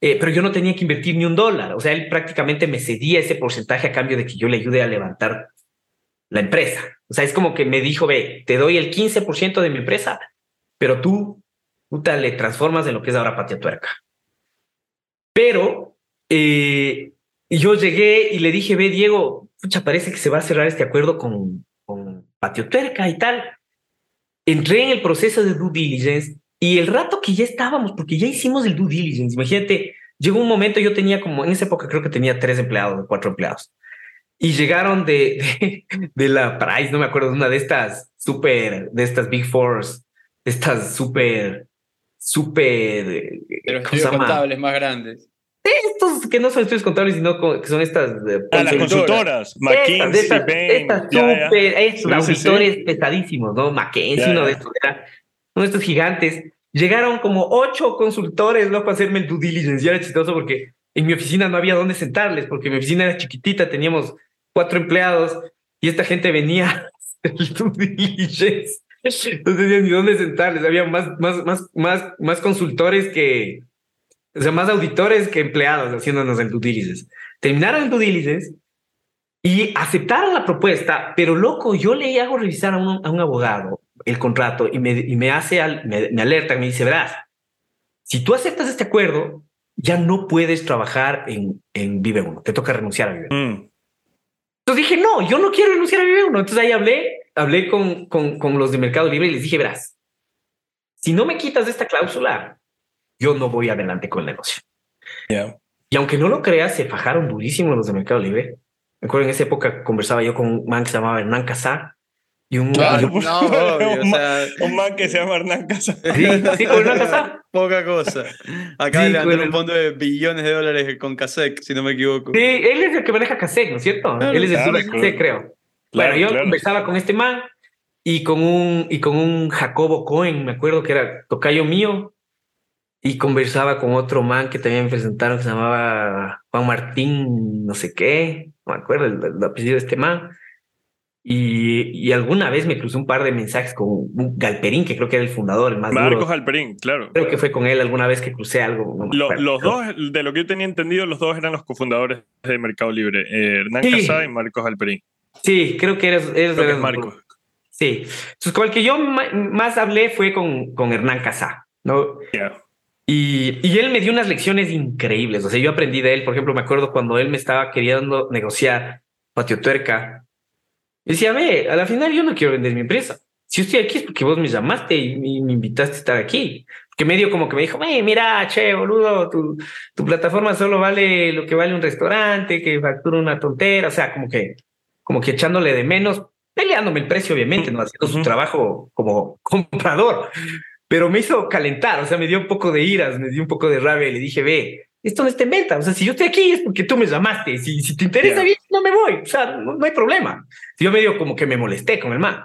Speaker 7: eh, pero yo no tenía que invertir ni un dólar. O sea, él prácticamente me cedía ese porcentaje a cambio de que yo le ayude a levantar la empresa. O sea, es como que me dijo, ve, te doy el 15% de mi empresa, pero tú, puta, le transformas en lo que es ahora Patio Tuerca. Pero eh, yo llegué y le dije, ve, Diego, pucha, parece que se va a cerrar este acuerdo con, con Patio Tuerca y tal. Entré en el proceso de due diligence y el rato que ya estábamos, porque ya hicimos el due diligence, imagínate, llegó un momento, yo tenía como, en esa época creo que tenía tres empleados, cuatro empleados. Y llegaron de, de, de la Price, no me acuerdo, de una de estas super, de estas Big Fours, estas super, super,
Speaker 5: De
Speaker 7: ¿cómo
Speaker 5: los estudios contables más grandes.
Speaker 7: Estos que no son estudios contables, sino que son estas... eh,
Speaker 3: Ah, las consultoras, McKinsey,
Speaker 7: estas,
Speaker 3: Bain,
Speaker 7: estas
Speaker 3: ya, ya.
Speaker 7: súper, estos
Speaker 3: Sí, sí, sí.
Speaker 7: auditores pesadísimos, ¿no? Mackenzie,
Speaker 3: Ya,
Speaker 7: uno de estos, era uno de estos gigantes. Llegaron como ocho consultores, loco, a hacerme el due diligence. Y era chistoso porque en mi oficina no había dónde sentarles, porque mi oficina era chiquitita, teníamos cuatro empleados y esta gente venía el due diligence. No ni dónde sentarles, había más, más, más, más, más consultores que, o sea, más auditores que empleados haciéndonos el due diligence. Terminaron el due diligence y aceptaron la propuesta, pero loco, yo le hago revisar a un, a un abogado el contrato y me, y me hace, al- me, me alerta, me dice, verás, si tú aceptas este acuerdo, ya no puedes trabajar en, en Vive Uno, te toca renunciar a Vive.
Speaker 3: Mm.
Speaker 7: Entonces dije, no, yo no quiero renunciar a Vive Uno. Entonces ahí hablé, hablé con, con, con los de Mercado Libre y les dije, verás, si no me quitas esta cláusula, yo no voy adelante con el negocio.
Speaker 3: Ya.
Speaker 7: Y aunque no lo creas, se fajaron durísimo los de Mercado Libre. Me acuerdo en esa época conversaba yo con un man que se llamaba Hernán Casá y un...
Speaker 3: Claro,
Speaker 7: y un-
Speaker 5: No, obvio,
Speaker 3: un,
Speaker 5: o
Speaker 3: man,
Speaker 5: sea-
Speaker 3: un man que se llama Hernán Casa.
Speaker 7: Sí, sí, con Hernán Casá.
Speaker 5: Poca cosa. Acaba
Speaker 7: Sí,
Speaker 5: de levantar
Speaker 7: con
Speaker 5: un fondo de billones de dólares con Casec, si no me equivoco.
Speaker 7: Sí, él es el que maneja Casec, ¿no es cierto?
Speaker 5: Claro,
Speaker 7: él es el
Speaker 3: claro,
Speaker 7: dueño de Casec, creo.
Speaker 3: Claro,
Speaker 7: bueno, yo
Speaker 3: claro.
Speaker 7: conversaba con este man y con un y con un Jacobo Cohen, me acuerdo que era tocayo mío, y conversaba con otro man que también me presentaron que se llamaba Juan Martín, no sé qué, no me acuerdo el, el apellido de este man. Y, y alguna vez me crucé un par de mensajes con un Galperín, que creo que era el fundador, el más
Speaker 3: Marcos
Speaker 7: duro.
Speaker 3: Alperín, claro.
Speaker 7: Creo que fue con él alguna vez que crucé algo. no
Speaker 3: Lo- los dos, de lo que yo tenía entendido, los dos eran los cofundadores de Mercado Libre, eh, Hernán
Speaker 7: Sí.
Speaker 3: Casada y Marcos Alperín.
Speaker 7: Sí, creo que eres, eres
Speaker 3: Creo que es
Speaker 7: eres-
Speaker 3: Marcos.
Speaker 7: Sí. Entonces, con el que yo más hablé fue con, con Hernán Casá, ¿no?
Speaker 3: Ya.
Speaker 7: Y, y él me dio unas lecciones increíbles. O sea, yo aprendí de él. Por ejemplo, me acuerdo cuando él me estaba queriendo negociar Patio Tuerca. Decía, ve, a la final yo no quiero vender mi empresa. Si estoy aquí es porque vos me llamaste y, y me invitaste a estar aquí. que medio como que me dijo, "Ey, mira, che, boludo, tu, tu plataforma solo vale lo que vale un restaurante, que factura una tontera, o sea, como que, como que echándole de menos, peleándome el precio, obviamente, no haciendo su trabajo como comprador, pero me hizo calentar, o sea, me dio un poco de iras, me dio un poco de rabia y le dije, ve, esto no está en venta, o sea, si yo estoy aquí es porque tú me llamaste, si, si te interesa
Speaker 3: Yeah.
Speaker 7: bien, no me voy, o sea, no, no hay problema. Yo medio como que me molesté con el man,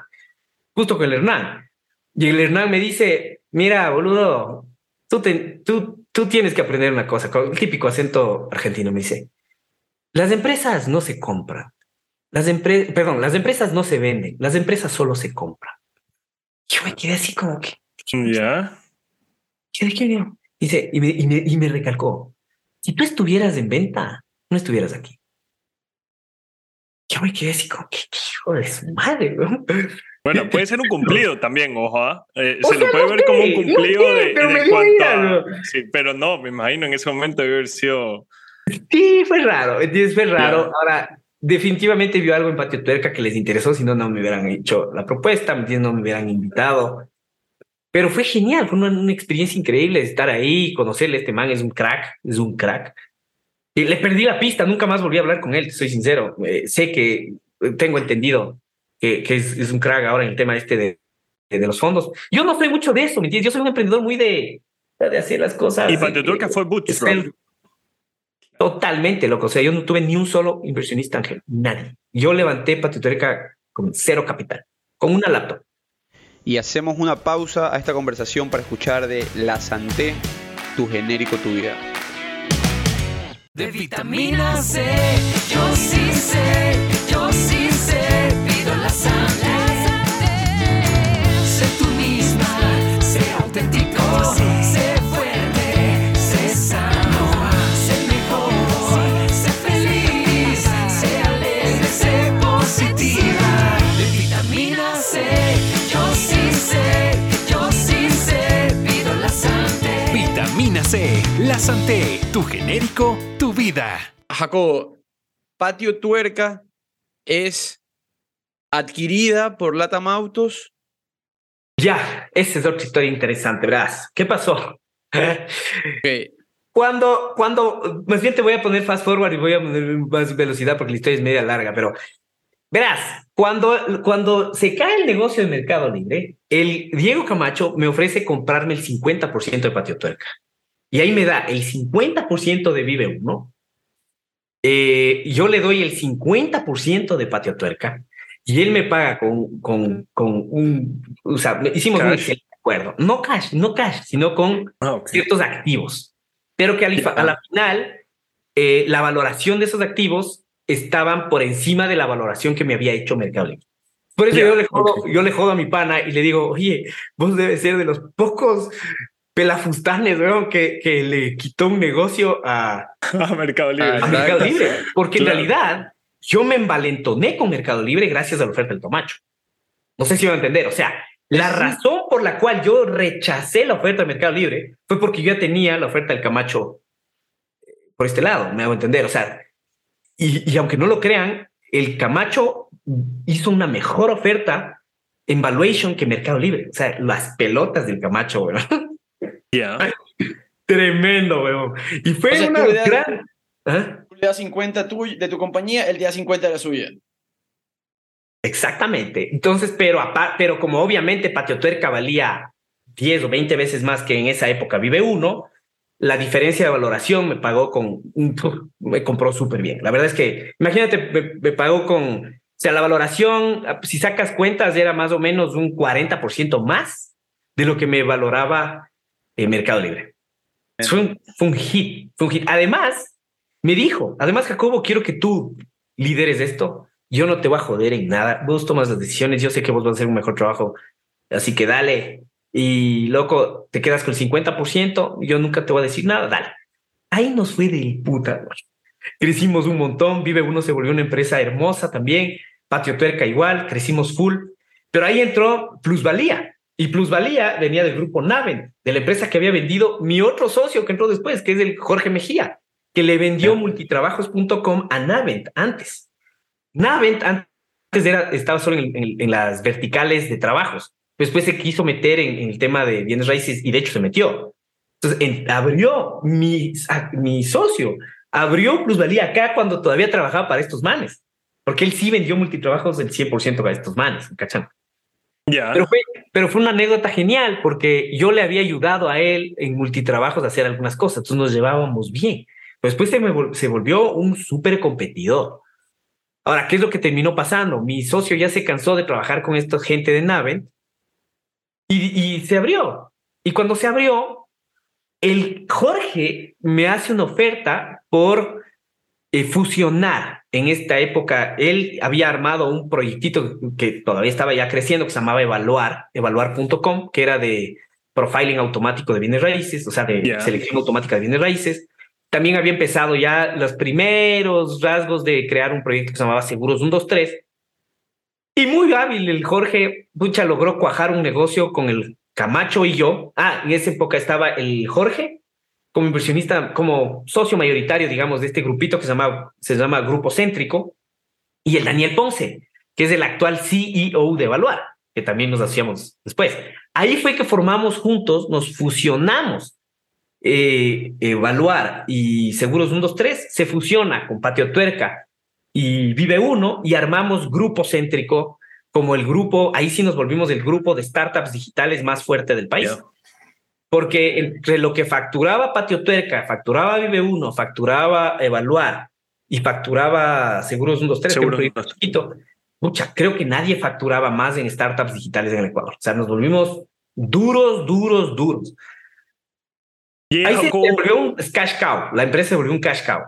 Speaker 7: justo con el Hernán. Y el Hernán me dice, mira, boludo, tú, te- tú, tú tienes que aprender una cosa, con el típico acento argentino me dice, las empresas no se compran, las empresas, perdón, las empresas no se venden, las empresas solo se compran. Yo me quedé así como que,
Speaker 3: Ya.
Speaker 7: ¿qué qué? Dice, y me, y, me, y me recalcó, si tú estuvieras en venta, no estuvieras aquí. Yo me quedé así como que, ¿qué hijo de su madre, weón?
Speaker 3: Bueno, puede ser un cumplido también, ojo. ¿ah? Eh, se
Speaker 7: sea,
Speaker 3: lo puede
Speaker 7: no
Speaker 3: ver como un
Speaker 7: no
Speaker 3: cumplido
Speaker 7: sé,
Speaker 3: de,
Speaker 7: pero
Speaker 3: de
Speaker 7: me dio
Speaker 3: cuanto a-
Speaker 7: ¿no?
Speaker 3: Sí, pero no, me imagino en ese momento debe haber sido.
Speaker 7: Sí, fue raro, ¿entiendes? Fue raro. Ahora, definitivamente vio algo en Patio Tuerca que les interesó, si no, no me hubieran hecho la propuesta. No me hubieran invitado. Pero fue genial, fue una, una experiencia increíble estar ahí, conocerle. Este man es un crack, es un crack. Y le perdí la pista, nunca más volví a hablar con él, soy sincero. Eh, sé que eh, tengo entendido que, que es, es un crack ahora en el tema este de, de, de los fondos. Yo no soy mucho de eso, ¿me entiendes? Yo soy un emprendedor muy de, de hacer las cosas.
Speaker 3: Y Patio
Speaker 7: eh,
Speaker 3: Turca fue bootstrap.
Speaker 7: Totalmente, loco. O sea, yo no tuve ni un solo inversionista, Ángel. Nadie. Yo levanté Patio Tuerca con cero capital, con una laptop.
Speaker 8: Y hacemos una pausa a esta conversación para escuchar de La Santé, tu genérico, tu vida.
Speaker 9: De vitamina C, yo sí sé, yo sí sé, pido la sangre. Sé tú misma, sé auténtico, la
Speaker 10: Santé, tu genérico, tu vida.
Speaker 5: Jacobo, Patio Tuerca es adquirida por Latam Autos.
Speaker 7: Ya, esa es otra historia interesante, verás. ¿Qué pasó? Cuando, cuando, más bien te voy a poner fast forward y voy a poner más velocidad porque la historia es media larga, pero verás, cuando, cuando se cae el negocio de Mercado Libre, el Diego Camacho me ofrece comprarme el 50% de Patio Tuerca. Y ahí me da el 50% de Vive Uno. Eh, yo le doy el 50% de Patio Tuerca y él me paga con, con, con un, o sea, hicimos un
Speaker 3: Cash.
Speaker 7: excelente acuerdo. No cash, no cash, sino con ciertos activos. Pero que al- a la final, eh, la valoración de esos activos estaban por encima de la valoración que me había hecho Mercado Libre. Por eso
Speaker 3: Ya,
Speaker 7: yo, le jodo, yo le jodo a mi pana y le digo, oye, vos debes ser de los pocos pelafustanes, weón, que, que le quitó un negocio a,
Speaker 3: a Mercado Libre.
Speaker 7: a Mercado Libre. Porque
Speaker 3: Claro.
Speaker 7: en realidad yo me envalentoné con Mercado Libre gracias a la oferta del Tomacho. No sé si van a entender. O sea, la razón por la cual yo rechacé la oferta de Mercado Libre fue porque yo ya tenía la oferta del Camacho eh, por este lado, me hago entender. O sea, y, y aunque no lo crean, el Camacho hizo una mejor oferta en valuation que Mercado Libre. O sea, las pelotas del Camacho, weón.
Speaker 3: Ya.
Speaker 7: Tremendo, weón. Y fue
Speaker 6: O sea,
Speaker 7: una gran... ¿Ah?
Speaker 6: Le das 50 tuyo- de tu compañía, te da 50 de la suya.
Speaker 7: Exactamente. Entonces, pero, pero como obviamente Patio Tuerca valía 10 o 20 veces más que en esa época Vive Uno, la diferencia de valoración me pagó con, me compró súper bien. La verdad es que, imagínate, me, me pagó con, o sea, la valoración, si sacas cuentas, era más o menos un 40% más de lo que me valoraba el Mercado Libre. Fue un, hit, fue un hit. Además, me dijo, además, Jacobo, quiero que tú lideres esto. Yo no te voy a joder en nada. Vos tomas las decisiones. Yo sé que vos vas a hacer un mejor trabajo. Así que dale. Y loco, te quedas con el 50%. Yo nunca te voy a decir nada. Dale. Ahí nos fue del puta. Crecimos un montón. Vive Uno se volvió una empresa hermosa también. Patio Tuerca igual. Crecimos full. Pero ahí entró Plusvalía. Y Plusvalía venía del grupo Naven, de la empresa que había vendido mi otro socio que entró después, que es el Jorge Mejía, que le vendió multitrabajos.com a Navent antes. Navent antes era, estaba solo en, en- en las verticales de trabajos. después se quiso meter en, en el tema de bienes raíces y de hecho se metió. Entonces, en- abrió mi, a- mi socio, abrió plusvalía acá cuando todavía trabajaba para estos manes, porque él sí vendió multitrabajos del 100% para estos manes, ¿cachan? Pero fue, pero fue una anécdota genial porque yo le había ayudado a él en multitrabajos a hacer algunas cosas, entonces nos llevábamos bien. Después se, me se volvió un súper competidor. Ahora, ¿qué es lo que terminó pasando? Mi socio ya se cansó de trabajar con esta gente de Naven y, y se abrió. Y cuando se abrió, el Jorge me hace una oferta por eh, fusionar. En esta época, él había armado un proyectito que todavía estaba ya creciendo, que se llamaba Evaluar, evaluar.com, que era de profiling automático de bienes raíces, o sea, de selección automática de bienes raíces. También había empezado ya los primeros rasgos de crear un proyecto que se llamaba Seguros 123. Y muy hábil el Jorge, pucha, logró cuajar un negocio con el Camacho y yo. Ah, en esa época estaba el Jorge como inversionista, como socio mayoritario, digamos, de este grupito que se llama, se llama Grupo Céntrico, y el Daniel Ponce, que es el actual CEO de Evaluar, que también nos hacíamos después. Ahí fue que formamos juntos, nos fusionamos. Eh, Evaluar y Seguros 123 se fusiona con Patio Tuerca y Vive Uno y armamos Grupo Céntrico como el grupo, ahí sí nos volvimos el grupo de startups digitales más fuerte del país. Porque entre lo que facturaba Patio Tuerca, facturaba Vive Uno, facturaba Evaluar y facturaba Seguros 123, que era un
Speaker 3: Seguros
Speaker 7: proyecto chiquito, mucha, creo que nadie facturaba más en startups digitales en el Ecuador. O sea, nos volvimos duros, duros, duros. Ahí se volvió un cash cow, la empresa se volvió un cash cow.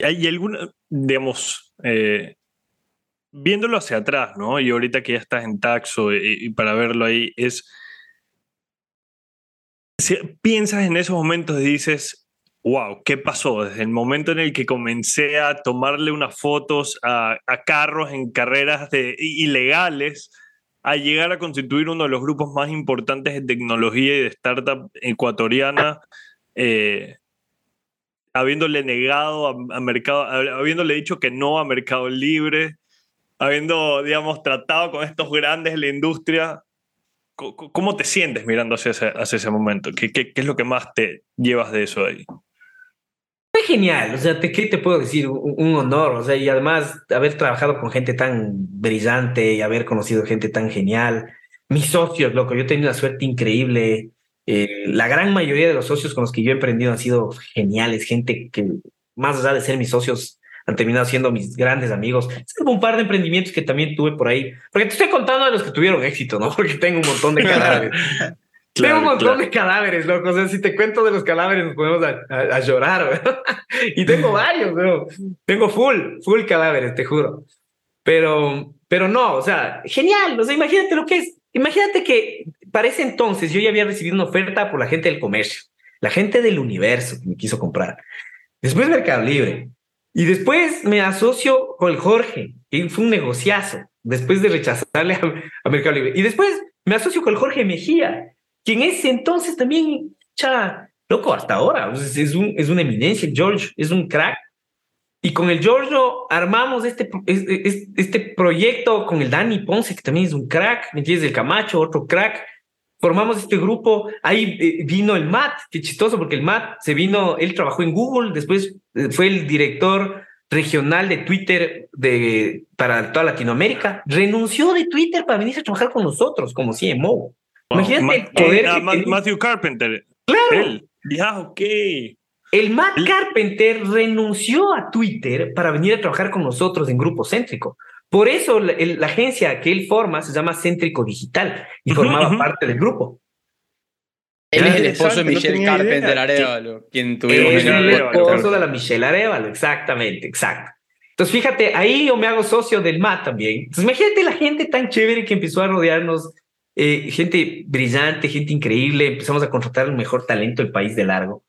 Speaker 3: ¿Hay alguna, digamos, eh, viéndolo hacia atrás, ¿no? Y ahorita que ya estás en Taxo y, y para verlo ahí, es. Si piensas en esos momentos y dices, wow, ¿qué pasó? Desde el momento en el que comencé a tomarle unas fotos a, carros en carreras ilegales, a llegar a constituir uno de los grupos más importantes de tecnología y de startup ecuatoriana. eh, habiéndole negado a, mercado, habiéndole dicho que no a Mercado Libre, habiendo, digamos, tratado con estos grandes de la industria. ¿Cómo te sientes mirando hacia ese, momento? ¿Qué, es lo que más te llevas de eso ahí?
Speaker 7: Fue genial, o sea, ¿qué te puedo decir? Un, un honor, o sea, y además haber trabajado con gente tan brillante y haber conocido gente tan genial. Mis socios, loco, yo he tenido una suerte increíble. Eh, la gran mayoría de los socios con los que yo he emprendido han sido geniales, gente que más allá de ser mis socios han terminado siendo mis grandes amigos. Salvo un par de emprendimientos que también tuve por ahí, porque te estoy contando de los que tuvieron éxito, ¿no? Porque tengo un montón de cadáveres. Tengo un montón de cadáveres, loco. O sea, si te cuento de los cadáveres, nos podemos a, a- a llorar, ¿verdad? Y tengo varios, ¿no? Tengo full, full cadáveres, te juro. Pero, pero no, o sea, genial. O sea, imagínate lo que es. Imagínate que para ese entonces yo ya había recibido una oferta por la gente del comercio, la gente del universo que me quiso comprar. Después Mercado Libre. Y después me asocio con el Jorge, que fue un negociazo, después de rechazarle a, a Mercado Libre. Y después me asocio con el Jorge Mejía, que en ese entonces también, cha, loco, hasta ahora, es, es un, es una eminencia, George es un crack. Y con el Giorgio armamos este, pro- es- es- este proyecto con el Dani Ponce, que también es un crack, ¿me entiendes? El Camacho, otro crack. Formamos este grupo, ahí eh, vino el Matt, qué chistoso, porque el Matt se vino, él trabajó en Google, después eh, fue el director regional de Twitter de, para toda Latinoamérica, renunció de Twitter para venir a trabajar con nosotros como CMO. Imagínate
Speaker 3: Ma-
Speaker 7: el poder que
Speaker 3: Ma-
Speaker 7: tenía.
Speaker 3: Matthew Carpenter.
Speaker 7: Claro.
Speaker 3: Él. Ya, ok.
Speaker 7: El Matt Carpenter renunció a Twitter para venir a trabajar con nosotros en Grupo Céntrico. Por eso la, el- la agencia que él forma se llama Céntrico Digital y formaba parte del grupo.
Speaker 6: Él es el esposo de
Speaker 7: no
Speaker 6: Michelle
Speaker 7: idea.
Speaker 6: Carpenter Arevalo, quien tuvimos
Speaker 7: Es
Speaker 6: en
Speaker 7: el
Speaker 6: el
Speaker 7: esposo de la Michelle Arevalo, exactamente, exacto. Entonces, fíjate, ahí yo me hago socio del MAT también. Entonces, imagínate la gente tan chévere que empezó a rodearnos, eh, gente brillante, gente increíble, empezamos a contratar el mejor talento del país de largo.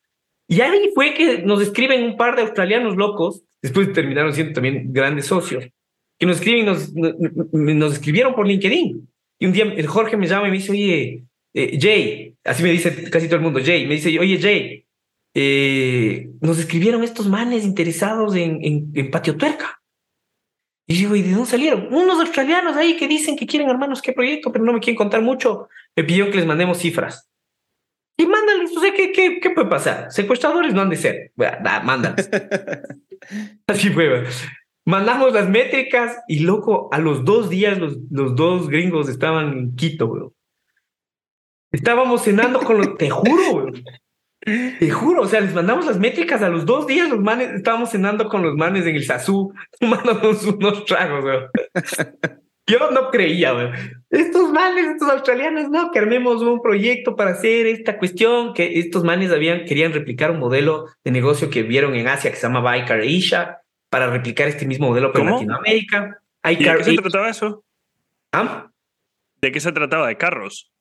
Speaker 7: Y ahí fue que nos escriben un par de australianos locos, después terminaron siendo también grandes socios, que nos escriben, nos, nos, escribieron por LinkedIn. Y un día el Jorge me llama y me dice, oye, eh, Jay, así me dice casi todo el mundo, Jay, me dice, oye, Jay, eh, nos escribieron estos manes interesados en, en, en Patio Tuerca. Y digo, ¿y de dónde salieron? Unos australianos ahí que dicen que quieren armarnos qué proyecto, pero no me quieren contar mucho. Me pidieron que les mandemos cifras. Y mándales, o sea, ¿qué, qué, qué puede pasar? Secuestradores no han de ser. Bueno, mándalos. Así fue. Mandamos las métricas y loco, a los dos días los, los dos gringos estaban en Quito, güey. Estábamos cenando con los... Te juro, güey. Te juro, o sea, les mandamos las métricas a los dos días, los manes, estábamos cenando con los manes en el Sazú, tomándonos unos tragos, güey. Yo no creía, güey. Estos manes, estos australianos, no, que armemos un proyecto para hacer esta cuestión, que estos manes habían, querían replicar un modelo de negocio que vieron en Asia que se llama Icar Asia, para replicar este mismo modelo en
Speaker 3: ¿Cómo?
Speaker 7: Latinoamérica.
Speaker 3: ¿Y de qué se trataba eso?
Speaker 7: ¿Ah?
Speaker 3: ¿De qué se trataba? ¿De carros?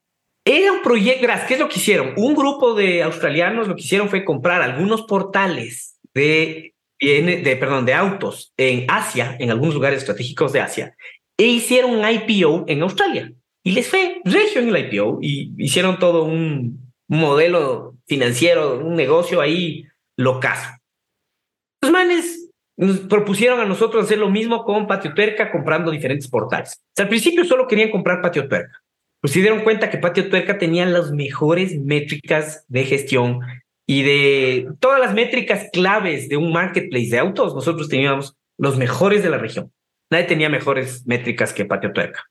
Speaker 7: Era un proyecto, verás, ¿qué es lo que hicieron? Un grupo de australianos lo que hicieron fue comprar algunos portales de, de, perdón, de autos en Asia, en algunos lugares estratégicos de Asia, e hicieron un IPO en Australia. Y les fue regio en el IPO y hicieron todo un, un modelo financiero, un negocio ahí locazo. Los manes nos propusieron a nosotros hacer lo mismo con Patio Tuerca comprando diferentes portales. O sea, al principio solo querían comprar Patio Tuerca. Pues se dieron cuenta que Patio Tuerca tenía las mejores métricas de gestión y de todas las métricas claves de un marketplace de autos. Nosotros teníamos los mejores de la región. Nadie tenía mejores métricas que Patio Tuerca.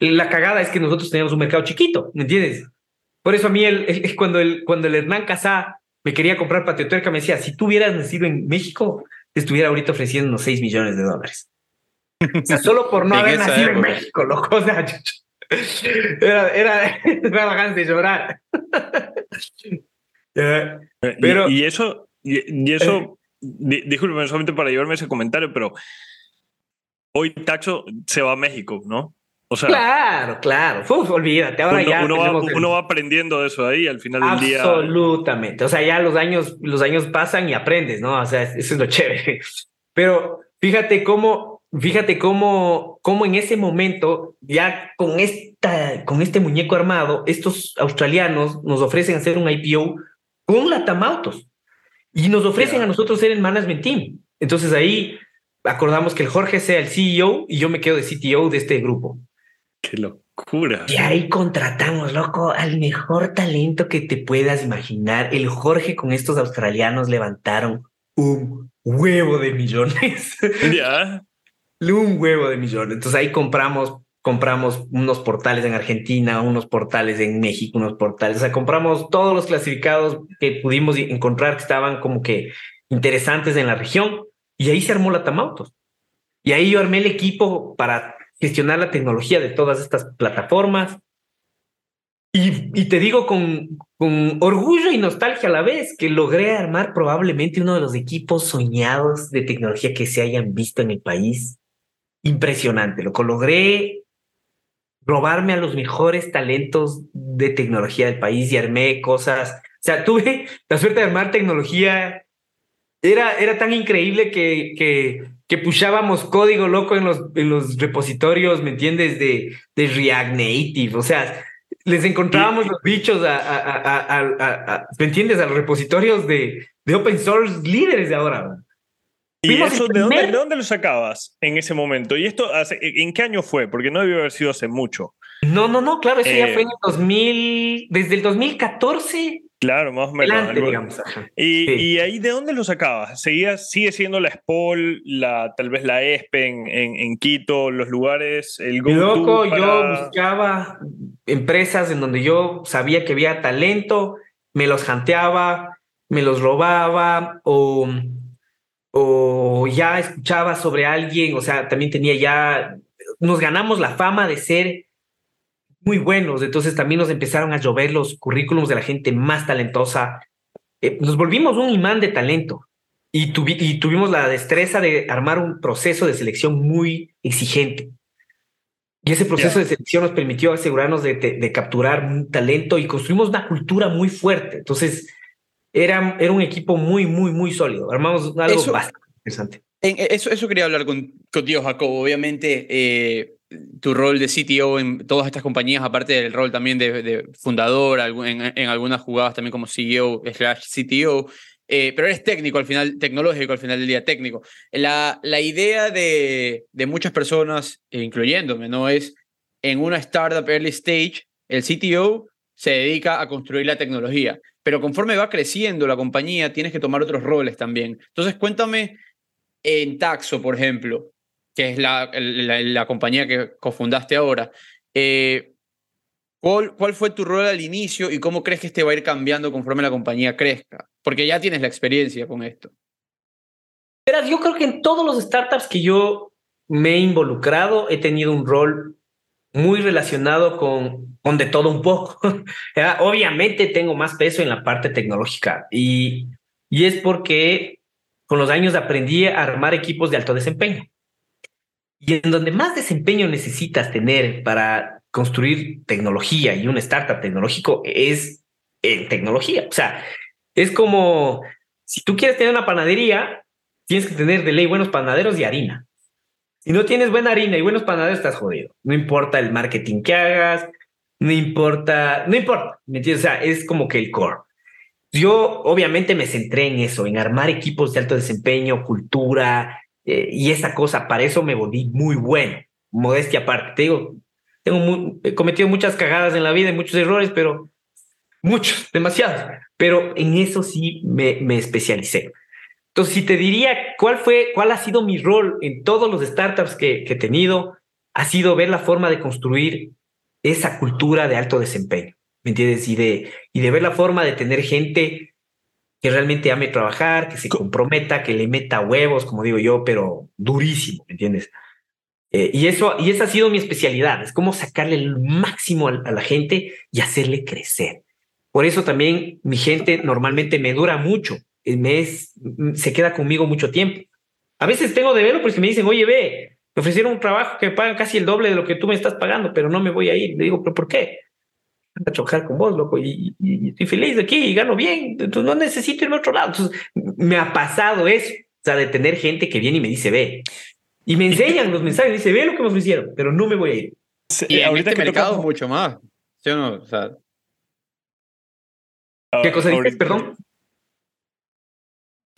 Speaker 7: La cagada es que nosotros teníamos un mercado chiquito, ¿me entiendes? Por eso a mí, cuando, el, cuando el Hernán Casá me quería comprar Patio Tuerca, me decía, si tú hubieras nacido en México, estuviera ahorita ofreciendo unos 6 millones de dólares. O sea, solo por no haber nacido en. México, loco. O sea, era, era, daba ganas de llorar.
Speaker 3: Eh,
Speaker 7: Pero-
Speaker 3: y, y eso, y, y eso, discúlpeme solamente para llevarme ese comentario, pero hoy Taxo se va a México, ¿no? O sea,
Speaker 7: Claro, claro. Uf, olvídate, ahora
Speaker 3: uno,
Speaker 7: ya
Speaker 3: uno va,
Speaker 7: el-
Speaker 3: uno va aprendiendo de eso ahí al final del día.
Speaker 7: Absolutamente. O sea, ya los años, los años pasan y aprendes, ¿no? O sea, eso es lo chévere. Pero fíjate cómo, fíjate cómo, cómo en ese momento, ya con esta, con este muñeco armado, estos australianos nos ofrecen hacer un IPO con Latam Autos y nos ofrecen a nosotros ser el management team. Entonces ahí acordamos que el Jorge sea el CEO y yo me quedo de CTO de este grupo.
Speaker 3: Qué locura.
Speaker 7: Y ahí contratamos, loco, al mejor talento que te puedas imaginar. El Jorge con estos australianos levantaron un huevo de millones.
Speaker 3: Ya.
Speaker 7: un huevo de millones. Entonces ahí compramos, compramos unos portales en Argentina, unos portales en México, unos portales. O sea, compramos todos los clasificados que pudimos encontrar que estaban como que interesantes en la región. Y ahí se armó la Tamautos. Y ahí yo armé el equipo para gestionar la tecnología de todas estas plataformas. Y, te digo con, orgullo y nostalgia a la vez que logré armar probablemente uno de los equipos soñados de tecnología que se hayan visto en el país. Impresionante, lo logré robarme a los mejores talentos de tecnología del país y armé cosas. O sea, tuve la suerte de armar tecnología. Era, era tan increíble que, que pushábamos código loco en los, en los repositorios, ¿me entiendes? De, de React Native. O sea, les encontrábamos los bichos a, a, a, a, ¿me entiendes? A los repositorios de, de open source líderes de ahora.
Speaker 3: ¿Y eso de dónde, de dónde lo sacabas en ese momento? ¿Y esto hace- en qué año fue? Porque no debió haber sido hace mucho.
Speaker 7: No, no, no, claro, eso ya
Speaker 3: Eh,
Speaker 7: fue en el 2000, desde el 2014
Speaker 3: Claro, más o menos.
Speaker 7: digamos.
Speaker 3: Y,
Speaker 7: Sí.
Speaker 3: y ahí de dónde lo sacabas? ¿Seguía, ¿Sigue siendo la SPOL, la, tal vez la ESPE en, en, en Quito, los lugares, el go
Speaker 7: Loco, yo buscaba empresas en donde yo sabía que había talento, me los janteaba, me los robaba o, o ya escuchaba sobre alguien, o sea, también tenía ya, nos ganamos la fama de ser muy buenos, entonces también nos empezaron a llover los currículums de la gente más talentosa. Eh, nos volvimos un imán de talento y, tuvi- y tuvimos la destreza de armar un proceso de selección muy exigente. Y ese proceso
Speaker 3: Ya.
Speaker 7: de selección nos permitió asegurarnos de, de- de capturar un talento y construimos una cultura muy fuerte. Entonces, era, era un equipo muy, muy, muy sólido. Armamos algo
Speaker 5: Eso-
Speaker 7: bastante interesante.
Speaker 5: En- eh, eso, eso quería hablar con, contigo, Jacobo. Obviamente, eh, tu rol de CTO en todas estas compañías, aparte del rol también de, de fundador, en, en algunas jugadas también como CEO slash CTO,
Speaker 6: eh, pero eres técnico al final, tecnológico al final del día, técnico. La, la idea de, de muchas personas, e incluyéndome, ¿no? Es en una startup early stage, el CTO se dedica a construir la tecnología, pero conforme va creciendo la compañía, tienes que tomar otros roles también. Entonces, cuéntame en Taxo, por ejemplo, que es la, la, compañía que cofundaste ahora. Eh, ¿cuál, ¿Cuál fue tu rol al inicio y cómo crees que este va a ir cambiando conforme la compañía crezca? Porque ya tienes la experiencia con esto.
Speaker 7: Verás, yo creo que en todos los startups que yo me he involucrado he tenido un rol muy relacionado con, con de todo un poco. Obviamente tengo más peso en la parte tecnológica y, y es porque con los años aprendí a armar equipos de alto desempeño. Y en donde más desempeño necesitas tener para construir tecnología y un startup tecnológico es en tecnología. O sea, es como si tú quieres tener una panadería, tienes que tener de ley buenos panaderos y harina. Si no tienes buena harina y buenos panaderos, estás jodido. No importa el marketing que hagas, no importa, no importa. ¿Me entiendes? O sea, es como que el core. Yo obviamente me centré en eso, en armar equipos de alto desempeño, cultura eh, y esa cosa. Para eso me volví muy bueno. Modestia aparte. Te digo, tengo he cometido muchas cagadas en la vida y muchos errores, pero muchos, demasiados. Pero en eso sí me, me especialicé. Entonces, si te diría cuál fue, cuál ha sido mi rol en todos los startups que, que he tenido, ha sido ver la forma de construir esa cultura de alto desempeño, ¿me entiendes? Y de, y de ver la forma de tener gente que realmente ame trabajar, que se comprometa, que le meta huevos, como digo yo, pero durísimo, ¿me entiendes? Eh, y, eso, y esa ha sido mi especialidad, es cómo sacarle el máximo a, a la gente y hacerle crecer. Por eso también mi gente normalmente me dura mucho, eh, me es- m- se queda conmigo mucho tiempo. A veces tengo developers que me dicen, oye, ve, me ofrecieron un trabajo que me pagan casi el doble de lo que tú me estás pagando, pero no me voy a ir. Le digo, ¿pero por qué? A chocar con vos, loco, y, y- y estoy feliz de aquí y gano bien, entonces no necesito irme a otro lado. Entonces, me ha pasado eso, o sea, de tener gente que viene y me dice, ve, y me enseñan los mensajes, dice, ve lo que me ofrecieron, pero no me voy a ir.
Speaker 6: Y
Speaker 3: ahorita
Speaker 6: este
Speaker 3: que
Speaker 6: mercado mucho más. ¿Sí o no? O sea,
Speaker 3: Ah,
Speaker 6: ¿Qué cosa dices? Perdón.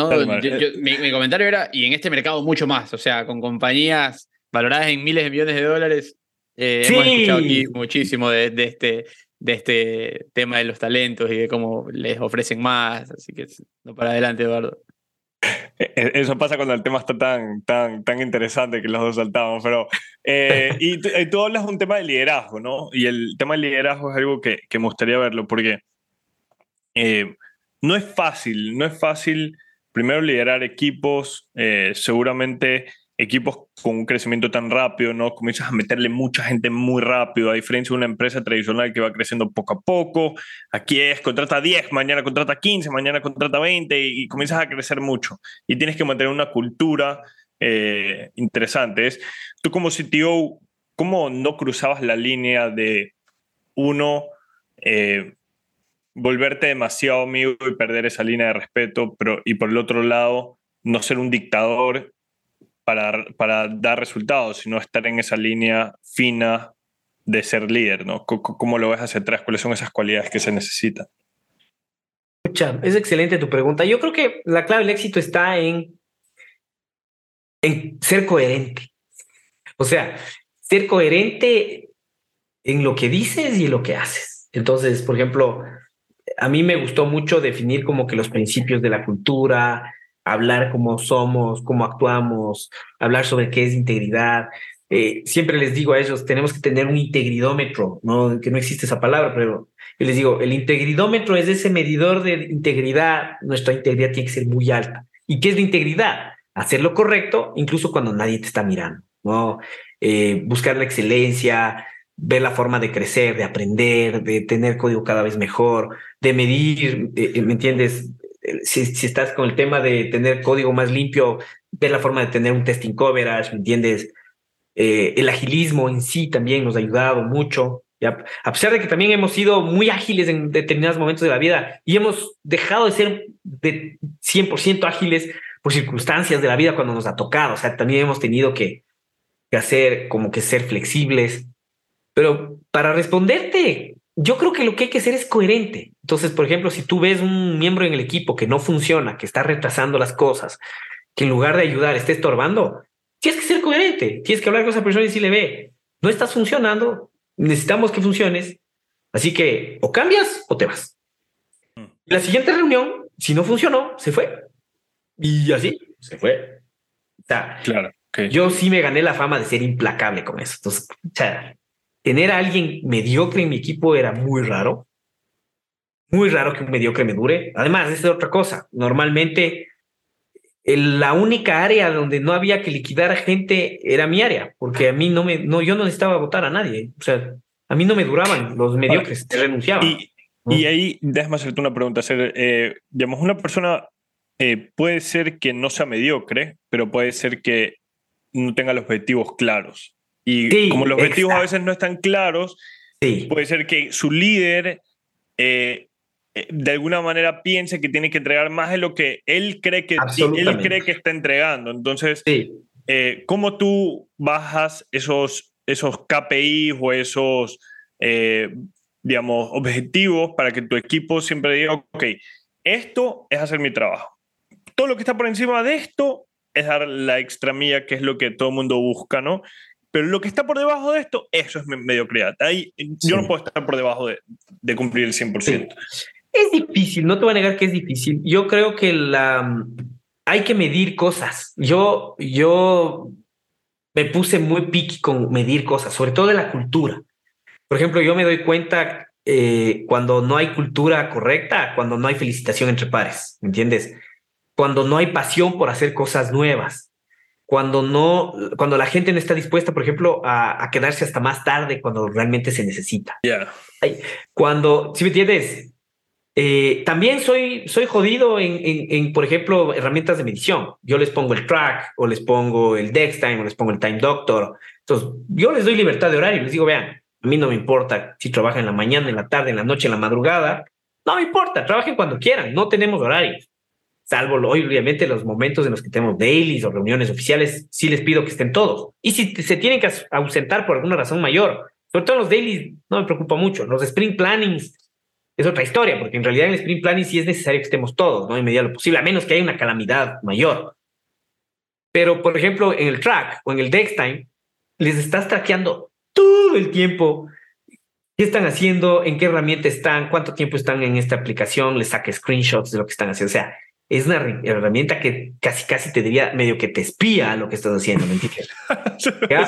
Speaker 6: No, yo- yo- mi, mi comentario era, y en este mercado mucho más, o sea, con compañías valoradas en miles de millones de dólares, eh, hemos
Speaker 7: Sí.
Speaker 6: escuchado aquí muchísimo de, de este, de este tema de los talentos y de cómo les ofrecen más, así que no para adelante, Eduardo.
Speaker 3: Eh, Eso pasa cuando el tema está tan, tan, tan interesante que los dos saltamos, pero... eh, y, tú, y tú hablas de un tema de liderazgo, ¿no? Y el tema del liderazgo es algo que, que me gustaría verlo, porque eh, no es fácil, no es fácil primero liderar equipos, eh, seguramente equipos con un crecimiento tan rápido, ¿no? Comienzas a meterle mucha gente muy rápido, a diferencia de una empresa tradicional que va creciendo poco a poco. Aquí es, contrata 10, mañana contrata 15, mañana contrata 20 y, y comienzas a crecer mucho. Y tienes que mantener una cultura eh, interesante. Es, tú como CTO, ¿cómo no cruzabas la línea de uno, eh, volverte demasiado amigo y perder esa línea de respeto, pero y por el otro lado, no ser un dictador para, para dar resultados, sino estar en esa línea fina de ser líder, ¿no? C- c- ¿Cómo lo ves hacia atrás? ¿Cuáles son esas cualidades que se necesitan?
Speaker 7: Escucha, es excelente tu pregunta. Yo creo que la clave del éxito está en, en ser coherente. O sea, ser coherente en lo que dices y en lo que haces. Entonces, por ejemplo, a mí me gustó mucho definir como que los principios de la cultura, hablar cómo somos, cómo actuamos, hablar sobre qué es integridad. Eh, siempre les digo a ellos, tenemos que tener un integridómetro, ¿no? que no existe esa palabra, pero yo les digo, el integridómetro es ese medidor de integridad, nuestra integridad tiene que ser muy alta. ¿Y qué es la integridad? Hacer lo correcto incluso cuando nadie te está mirando, ¿no? Eh, buscar la excelencia, ver la forma de crecer, de aprender, de tener código cada vez mejor, de medir, eh, ¿me entiendes? Si, si estás con el tema de tener código más limpio, ver la forma de tener un testing coverage, ¿me entiendes? Eh, el agilismo en sí también nos ha ayudado mucho. ¿ya? A pesar de que también hemos sido muy ágiles en determinados momentos de la vida y hemos dejado de ser de 100% ágiles por circunstancias de la vida cuando nos ha tocado. O sea, también hemos tenido que, que hacer como que ser flexibles. Pero para responderte, yo creo que lo que hay que hacer es coherente. Entonces, por ejemplo, si tú ves un miembro en el equipo que no funciona, que está retrasando las cosas, que en lugar de ayudar esté estorbando, tienes que ser coherente, tienes que hablar con esa persona y decirle, ve, no estás funcionando, necesitamos que funciones, así que o cambias o te vas. La siguiente reunión, si no funcionó, se fue. Y así, se fue. O sea,
Speaker 3: Claro. ok.
Speaker 7: yo sí me gané la fama de ser implacable con eso. Entonces, o sea, tener a alguien mediocre en mi equipo era muy raro. Muy raro que un mediocre me dure. Además, esa es otra cosa. Normalmente, la única área donde no había que liquidar a gente era mi área, porque a mí no me, no, yo no necesitaba votar a nadie. O sea, a mí no me duraban los mediocres, te renunciaban.
Speaker 3: Y, y ahí, déjame hacerte una pregunta. Hacer, eh, digamos, una persona eh, puede ser que no sea mediocre, pero puede ser que no tenga los objetivos claros. Y
Speaker 7: Sí,
Speaker 3: como los objetivos a
Speaker 7: exacto.
Speaker 3: veces no están claros, puede ser que su líder eh, de alguna manera piense que tiene que entregar más de lo que él cree que, él cree que está entregando. Entonces, eh, ¿cómo tú bajas esos, esos KPIs o esos, eh, digamos, objetivos para que tu equipo siempre diga, ok, esto es hacer mi trabajo. Todo lo que está por encima de esto es dar la extra milla, que es lo que todo el mundo busca, ¿no? Pero lo que está por debajo de esto, eso es me- mediocridad. Ahí, Yo no puedo estar por debajo de, de cumplir el 100%.
Speaker 7: Es difícil, no te voy a negar que es difícil. Yo creo que la hay que medir cosas. Yo, yo me puse muy picky con medir cosas, sobre todo de la cultura. Por ejemplo, yo me doy cuenta eh, cuando no hay cultura correcta, cuando no hay felicitación entre pares, ¿me entiendes? Cuando no hay pasión por hacer cosas nuevas, cuando no, cuando la gente no está dispuesta, por ejemplo, a, a quedarse hasta más tarde cuando realmente se necesita.
Speaker 3: Ya.
Speaker 7: Ay, Cuando, si me entiendes, eh, también soy, soy jodido en, en, en, por ejemplo, herramientas de medición. Yo les pongo el track o les pongo el Dextime o les pongo el Time Doctor. Entonces, yo les doy libertad de horario. Les digo, vean, a mí no me importa si trabajan en la mañana, en la tarde, en la noche, en la madrugada. No me importa, trabajen cuando quieran. No tenemos horarios. Salvo, lo- obviamente, los momentos en los que tenemos dailies o reuniones oficiales, sí les pido que estén todos. Y si se tienen que aus- ausentar por alguna razón mayor, sobre todo los dailies, no me preocupa mucho. Los sprint plannings es otra historia, porque en realidad en el sprint planning sí es necesario que estemos todos, ¿no? En medida lo posible, a menos que haya una calamidad mayor. Pero, por ejemplo, en el track o en el Dextime, les estás traqueando todo el tiempo qué están haciendo, en qué herramienta están, cuánto tiempo están en esta aplicación, les saca screenshots de lo que están haciendo. O sea, es una herramienta que casi, casi te diría medio que te espía lo que estás haciendo, ¿me entiendes? ¿Ya?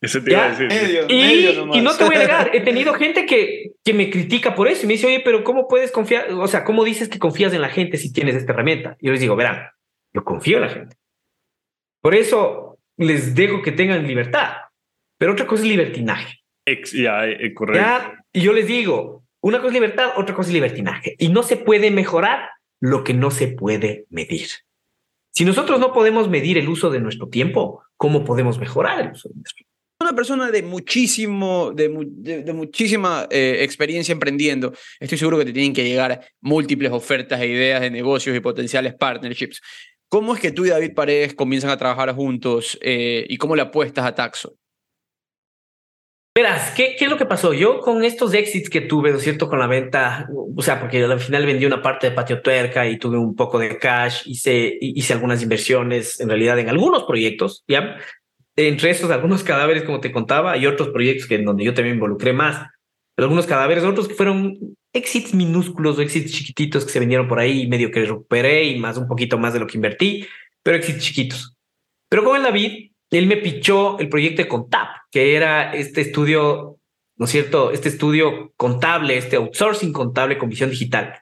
Speaker 3: Eso te iba a
Speaker 7: Ya.
Speaker 3: decir.
Speaker 7: y, y no te voy a negar, he tenido gente que, que me critica por eso y me dice, oye, pero ¿cómo puedes confiar? O sea, ¿cómo dices que confías en la gente si tienes esta herramienta? Y yo les digo, verán, yo confío en la gente. Por eso les dejo que tengan libertad. Pero otra cosa es libertinaje.
Speaker 3: Ex- ya, eh, correcto.
Speaker 7: ¿ya? Y yo les digo, una cosa es libertad, otra cosa es libertinaje. Y no se puede mejorar lo que no se puede medir. Si nosotros no podemos medir el uso de nuestro tiempo, ¿cómo podemos mejorar el uso de nuestro tiempo?
Speaker 8: Una persona de muchísimo, de, mu- de- de muchísima eh, experiencia emprendiendo. Estoy seguro que te tienen que llegar múltiples ofertas e ideas de negocios y potenciales partnerships. ¿Cómo es que tú y David Paredes comienzan a trabajar juntos eh, y cómo le apuestas a Taxo?
Speaker 7: Verás, ¿qué, ¿qué es lo que pasó? Yo con estos exits que tuve, ¿no es cierto? Con la venta, o sea, porque al final vendí una parte de Patio Tuerca y tuve un poco de cash, hice, hice algunas inversiones en realidad en algunos proyectos, ¿ya? Entre esos, algunos cadáveres, como te contaba, y otros proyectos que en donde yo también involucré más. Pero algunos cadáveres, otros que fueron exits minúsculos o exits chiquititos que se vendieron por ahí medio que recuperé y más un poquito más de lo que invertí, pero exits chiquitos. Pero con el David, él me pichó el proyecto de Contap, que era este estudio, ¿no es cierto? Este estudio contable, este outsourcing contable con visión digital.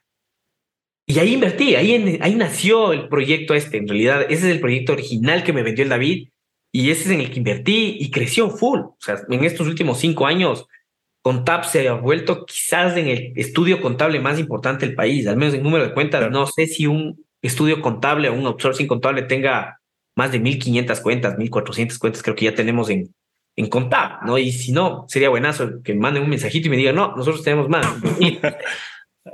Speaker 7: Y ahí invertí, ahí, en- ahí nació el proyecto este. En realidad, ese es el proyecto original que me vendió el David y ese es en el que invertí y creció full. O sea, en estos últimos cinco años, Contap se ha vuelto quizás en el estudio contable más importante del país, al menos en número de cuentas. No sé si un estudio contable o un outsourcing contable tenga más de 1500 cuentas, 1400 cuentas, creo que ya tenemos en, en Contap, ¿no? Y si no, sería buenazo que me manden un mensajito y me digan, no, nosotros tenemos más.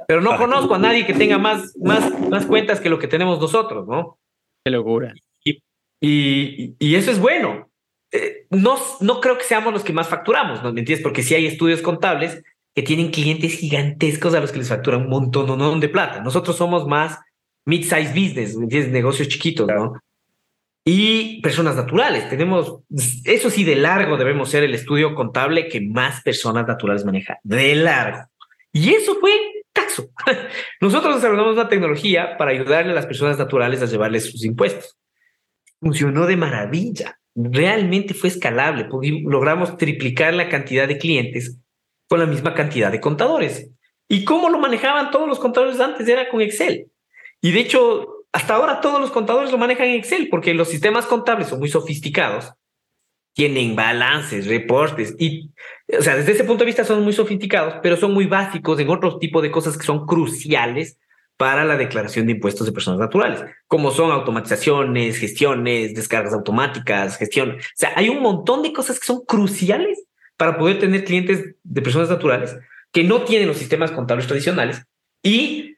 Speaker 7: Pero no conozco a nadie que tenga más, más, más cuentas que lo que tenemos nosotros, ¿no?
Speaker 8: Qué locura.
Speaker 7: Y, y, y eso es bueno. Eh, no, no creo que seamos los que más facturamos, ¿no? ¿Me entiendes? Porque si hay estudios contables que tienen clientes gigantescos a los que les facturan un montón de plata. Nosotros somos más mid-size business, ¿me entiendes? Negocios chiquitos, ¿no? Y personas naturales. Tenemos, eso sí, de largo debemos ser el estudio contable que más personas naturales maneja. De largo. Y eso fue Taxo. Nosotros desarrollamos una tecnología para ayudarle a las personas naturales a llevarles sus impuestos. Funcionó de maravilla. Realmente fue escalable. Logramos triplicar la cantidad de clientes con la misma cantidad de contadores. ¿Y cómo lo manejaban todos los contadores antes? Era con Excel. Y de hecho, hasta ahora todos los contadores lo manejan en Excel porque los sistemas contables son muy sofisticados. Tienen balances, reportes y, o sea, desde ese punto de vista son muy sofisticados, pero son muy básicos en otro tipo de cosas que son cruciales para la declaración de impuestos de personas naturales, como son automatizaciones, gestiones, descargas automáticas, gestión. O sea, hay un montón de cosas que son cruciales para poder tener clientes de personas naturales que no tienen los sistemas contables tradicionales y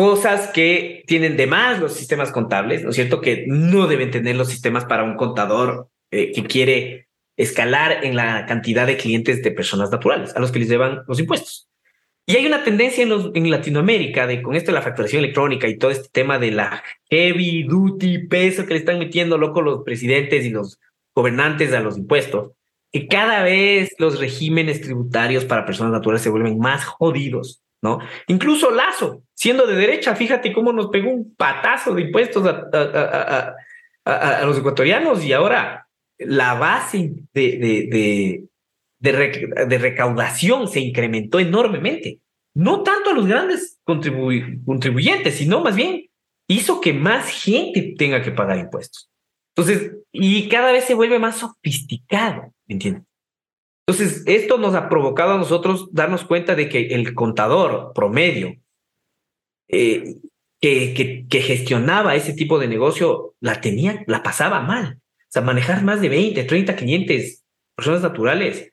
Speaker 7: cosas que tienen de más los sistemas contables, ¿no es cierto? Que no deben tener los sistemas para un contador eh, que quiere escalar en la cantidad de clientes de personas naturales a los que les llevan los impuestos. Y hay una tendencia en, los, en Latinoamérica de con esto de la facturación electrónica y todo este tema de la heavy duty peso que le están metiendo loco los presidentes y los gobernantes a los impuestos, que cada vez los regímenes tributarios para personas naturales se vuelven más jodidos ¿no? Incluso Lazo, siendo de derecha, fíjate cómo nos pegó un patazo de impuestos a, a, los ecuatorianos y ahora la base de, de, de, recaudación se incrementó enormemente. No tanto a los grandes contribuyentes, sino más bien hizo que más gente tenga que pagar impuestos. Entonces, y cada vez se vuelve más sofisticado, ¿me entiendes? Entonces, esto nos ha provocado a nosotros darnos cuenta de que el contador promedio eh, que, que, gestionaba ese tipo de negocio la tenía, la pasaba mal. O sea, manejar más de 20, 30 clientes, personas naturales,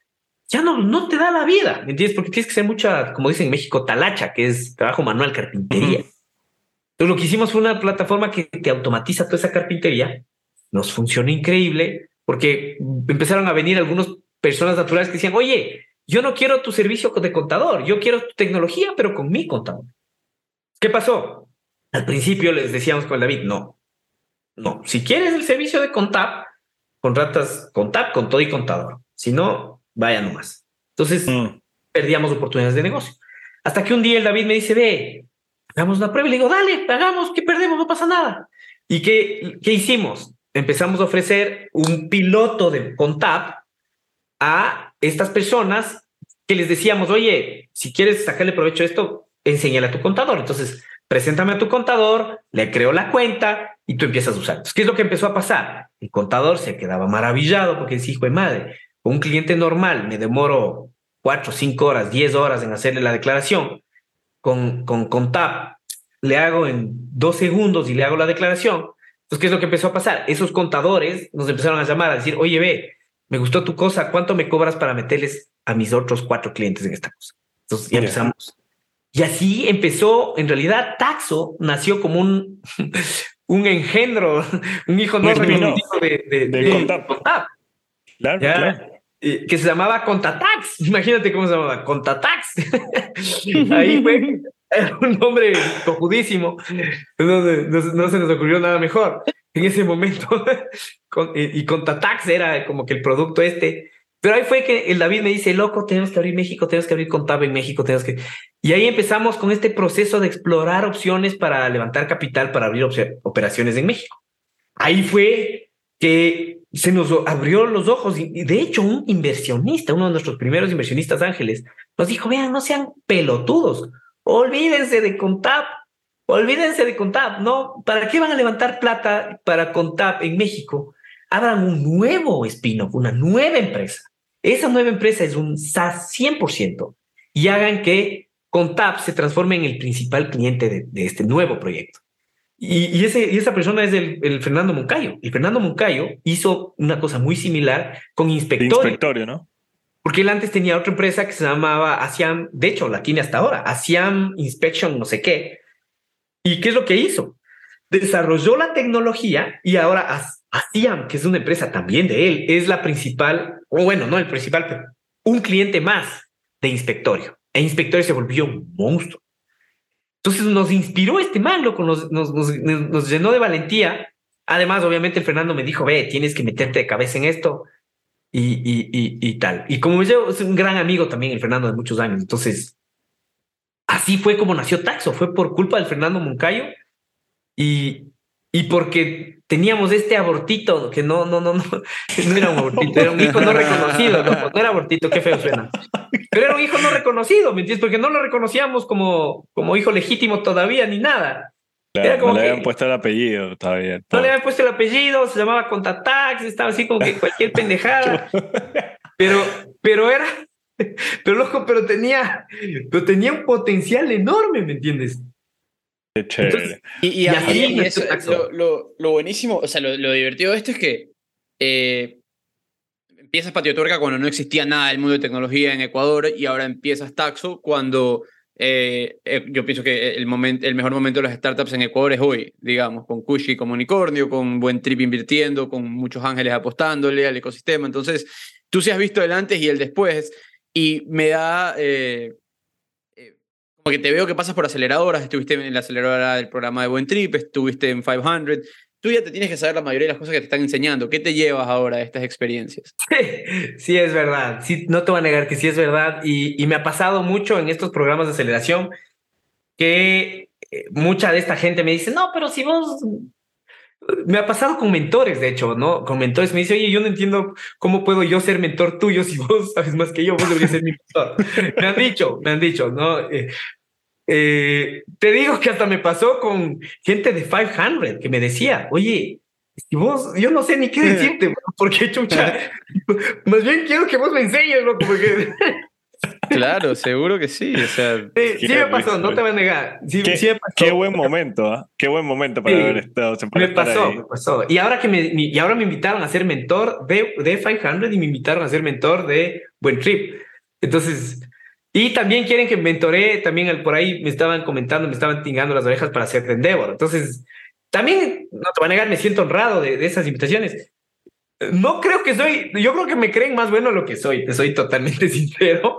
Speaker 7: ya no, no te da la vida, ¿me entiendes? Porque tienes que ser mucha, como dicen en México, talacha, que es trabajo manual, carpintería. Entonces, lo que hicimos fue una plataforma que te automatiza toda esa carpintería. Nos funcionó increíble porque empezaron a venir algunos personas naturales que decían, oye, yo no quiero tu servicio de contador, yo quiero tu tecnología, pero con mi contador. ¿Qué pasó? Al principio les decíamos con David, no, no, si quieres el servicio de Contab, contratas Contab con todo y contador. Si no, vaya nomás. Entonces,
Speaker 3: Mm.
Speaker 7: perdíamos oportunidades de negocio. Hasta que un día el David me dice, ve, hagamos una prueba. Y le digo, dale, hagamos, ¿qué perdemos? No pasa nada. ¿Y qué, qué hicimos? Empezamos a ofrecer un piloto de Contab a estas personas que les decíamos, oye, si quieres sacarle provecho a esto, enséñale a tu contador. Entonces, preséntame a tu contador, le creo la cuenta y tú empiezas a usar. Entonces, ¿qué es lo que empezó a pasar? El contador se quedaba maravillado porque decía, hijo de madre, con un cliente normal me demoro cuatro, cinco horas, diez horas en hacerle la declaración. Con, con, con TAP le hago en dos segundos y le hago la declaración. Entonces, ¿qué es lo que empezó a pasar? Esos contadores nos empezaron a llamar a decir, oye, ve, me gustó tu cosa, ¿cuánto me cobras para meterles a mis otros cuatro clientes en esta cosa? Entonces ya empezamos. Y así empezó, en realidad, Taxo nació como un, un engendro, un hijo no
Speaker 3: Un spin-off
Speaker 7: reconocido de, de,
Speaker 3: de
Speaker 7: de
Speaker 3: Contap.
Speaker 7: Contap.
Speaker 3: Claro, claro.
Speaker 7: eh, que se llamaba Contatax. Imagínate cómo se llamaba, Contatax. Ahí fue era un nombre cojudísimo. No, no- no se nos ocurrió nada mejor en ese momento. Con- y y Contatax era como que el producto este. Pero ahí fue que el David me dice, loco, tenemos que abrir México, tenemos que abrir Contab en México, tenemos que... Y ahí empezamos con este proceso de explorar opciones para levantar capital, para abrir operaciones en México. Ahí fue que se nos abrió los ojos y, de hecho un inversionista, uno de nuestros primeros inversionistas ángeles, nos dijo, vean, no sean pelotudos, olvídense de Contab, olvídense de Contab, no, ¿para qué van a levantar plata para Contab en México? Abran un nuevo spin-off, una nueva empresa. Esa nueva empresa es un SaaS 100% y hagan que Contab se transforme en el principal cliente de, de este nuevo proyecto. Y, y ese, y esa persona es el, el Fernando Moncayo. El Fernando Moncayo hizo una cosa muy similar con
Speaker 3: De
Speaker 7: Inspectorio.
Speaker 3: inspectorio, ¿no?
Speaker 7: Porque él antes tenía otra empresa que se llamaba Asiam, de hecho la tiene hasta ahora, Asiam Inspection, no sé qué. ¿Y qué es lo que hizo? Desarrolló la tecnología y ahora As- Asiam, que es una empresa también de él, es la principal, o bueno, no el principal, pero un cliente más de Inspectorio. E inspectores se volvió un monstruo. Entonces nos inspiró este man, loco, nos, nos, nos, nos llenó de valentía. Además, obviamente, Fernando me dijo, ve, tienes que meterte de cabeza en esto y, y, y, y tal. Y como yo es un gran amigo también, el Fernando, de muchos años. Entonces, así fue como nació Taxo, fue por culpa del Fernando Moncayo y, y porque teníamos este abortito que no, no, no, no, no era un abortito, era un hijo no reconocido, loco, no era abortito, qué feo suena. Pero era un hijo no reconocido, ¿me entiendes? Porque no lo reconocíamos como, como hijo legítimo todavía ni nada.
Speaker 3: Claro,
Speaker 7: Era como
Speaker 3: no le
Speaker 7: que-
Speaker 3: habían puesto el apellido todavía.
Speaker 7: No le habían puesto el apellido, se llamaba Contatax, estaba así como que cualquier pendejada. Pero, pero era, pero loco, pero tenía, pero tenía un potencial enorme, ¿me entiendes?
Speaker 3: Qué chévere.
Speaker 8: Y, y,
Speaker 7: Y
Speaker 8: y eso, lo, lo, lo buenísimo, o sea, lo, lo divertido de esto es que eh, empiezas Patio Tuerca cuando no existía nada del mundo de tecnología en Ecuador y ahora empiezas Taxo cuando eh, eh, yo pienso que el, momento, el mejor momento de las startups en Ecuador es hoy, digamos, con Kushi como unicornio, con Buen Trip invirtiendo, con muchos ángeles apostándole al ecosistema. Entonces, tú sí has visto el antes y el después y me da... eh, como que te veo que pasas por aceleradoras, estuviste en la aceleradora del programa de Buen Trip, estuviste en 500. Tú ya te tienes que saber la mayoría de las cosas que te están enseñando. ¿Qué te llevas ahora de estas experiencias?
Speaker 7: Sí, es verdad. Sí, no te voy a negar que sí es verdad. Y, y me ha pasado mucho en estos programas de aceleración que eh, mucha de esta gente me dice, no, pero si vos... Me ha pasado con mentores, de hecho, ¿no? Con mentores me dice, oye, yo no entiendo cómo puedo yo ser mentor tuyo si vos sabes más que yo, vos deberías ser mi mentor. me han dicho, me han dicho, ¿no? Eh, eh, te digo que hasta me pasó con gente de 500 que me decía, oye, si vos, yo no sé ni qué decirte, porque chucha, más bien quiero que vos me enseñes, loco, porque
Speaker 8: Claro, seguro que sí. O sea,
Speaker 7: sí, sí me pasó, no te voy a negar. Sí,
Speaker 3: qué,
Speaker 7: sí me pasó.
Speaker 3: qué buen momento, ¿ah? Qué buen momento para haber estado. para
Speaker 7: Me pasó, me pasó. Y ahora que me, y ahora me invitaron a ser mentor de, de 500 y me invitaron a ser mentor de Buen Trip. Entonces, y también quieren que mentoree, también el- por ahí me estaban comentando, me estaban tingando las orejas para hacer Endeavor. Entonces, también, no te voy a negar, me siento honrado de, de esas invitaciones. No creo que soy, yo creo que me creen más bueno lo que soy, te soy totalmente sincero.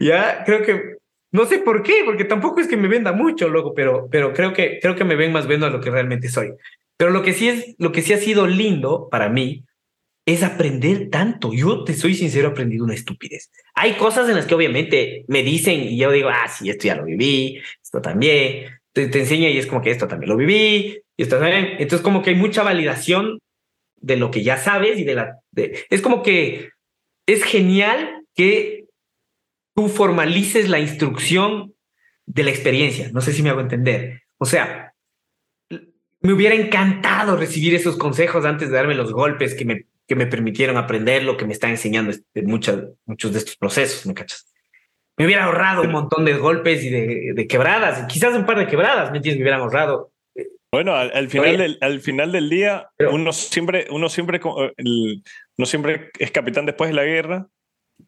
Speaker 7: Ya creo que, no sé por qué, porque tampoco es que me venda mucho, loco, pero, pero creo que, creo que me ven más bueno de lo que realmente soy. Pero lo que sí es, lo que sí ha sido lindo para mí es aprender tanto. Yo te soy sincero, he aprendido una estupidez. Hay cosas en las que obviamente me dicen y yo digo, ah, sí, esto ya lo viví, esto también. Te, enseña y es como que esto también lo viví y esto también. Entonces como que hay mucha validación de lo que ya sabes y de la... de- es como que es genial que tú formalices la instrucción de la experiencia. No sé si me hago entender. O sea, me hubiera encantado recibir esos consejos antes de darme los golpes que me, que me permitieron aprender lo que me está enseñando este- muchas, muchos de estos procesos, ¿me cachas? Me hubiera ahorrado un montón de golpes y de, de quebradas, quizás un par de quebradas, ¿me entiendes? Me hubieran ahorrado.
Speaker 3: Bueno, al, al final,
Speaker 7: Oye.
Speaker 3: del, al final del día, uno siempre, uno siempre, el- uno siempre es capitán después de la guerra,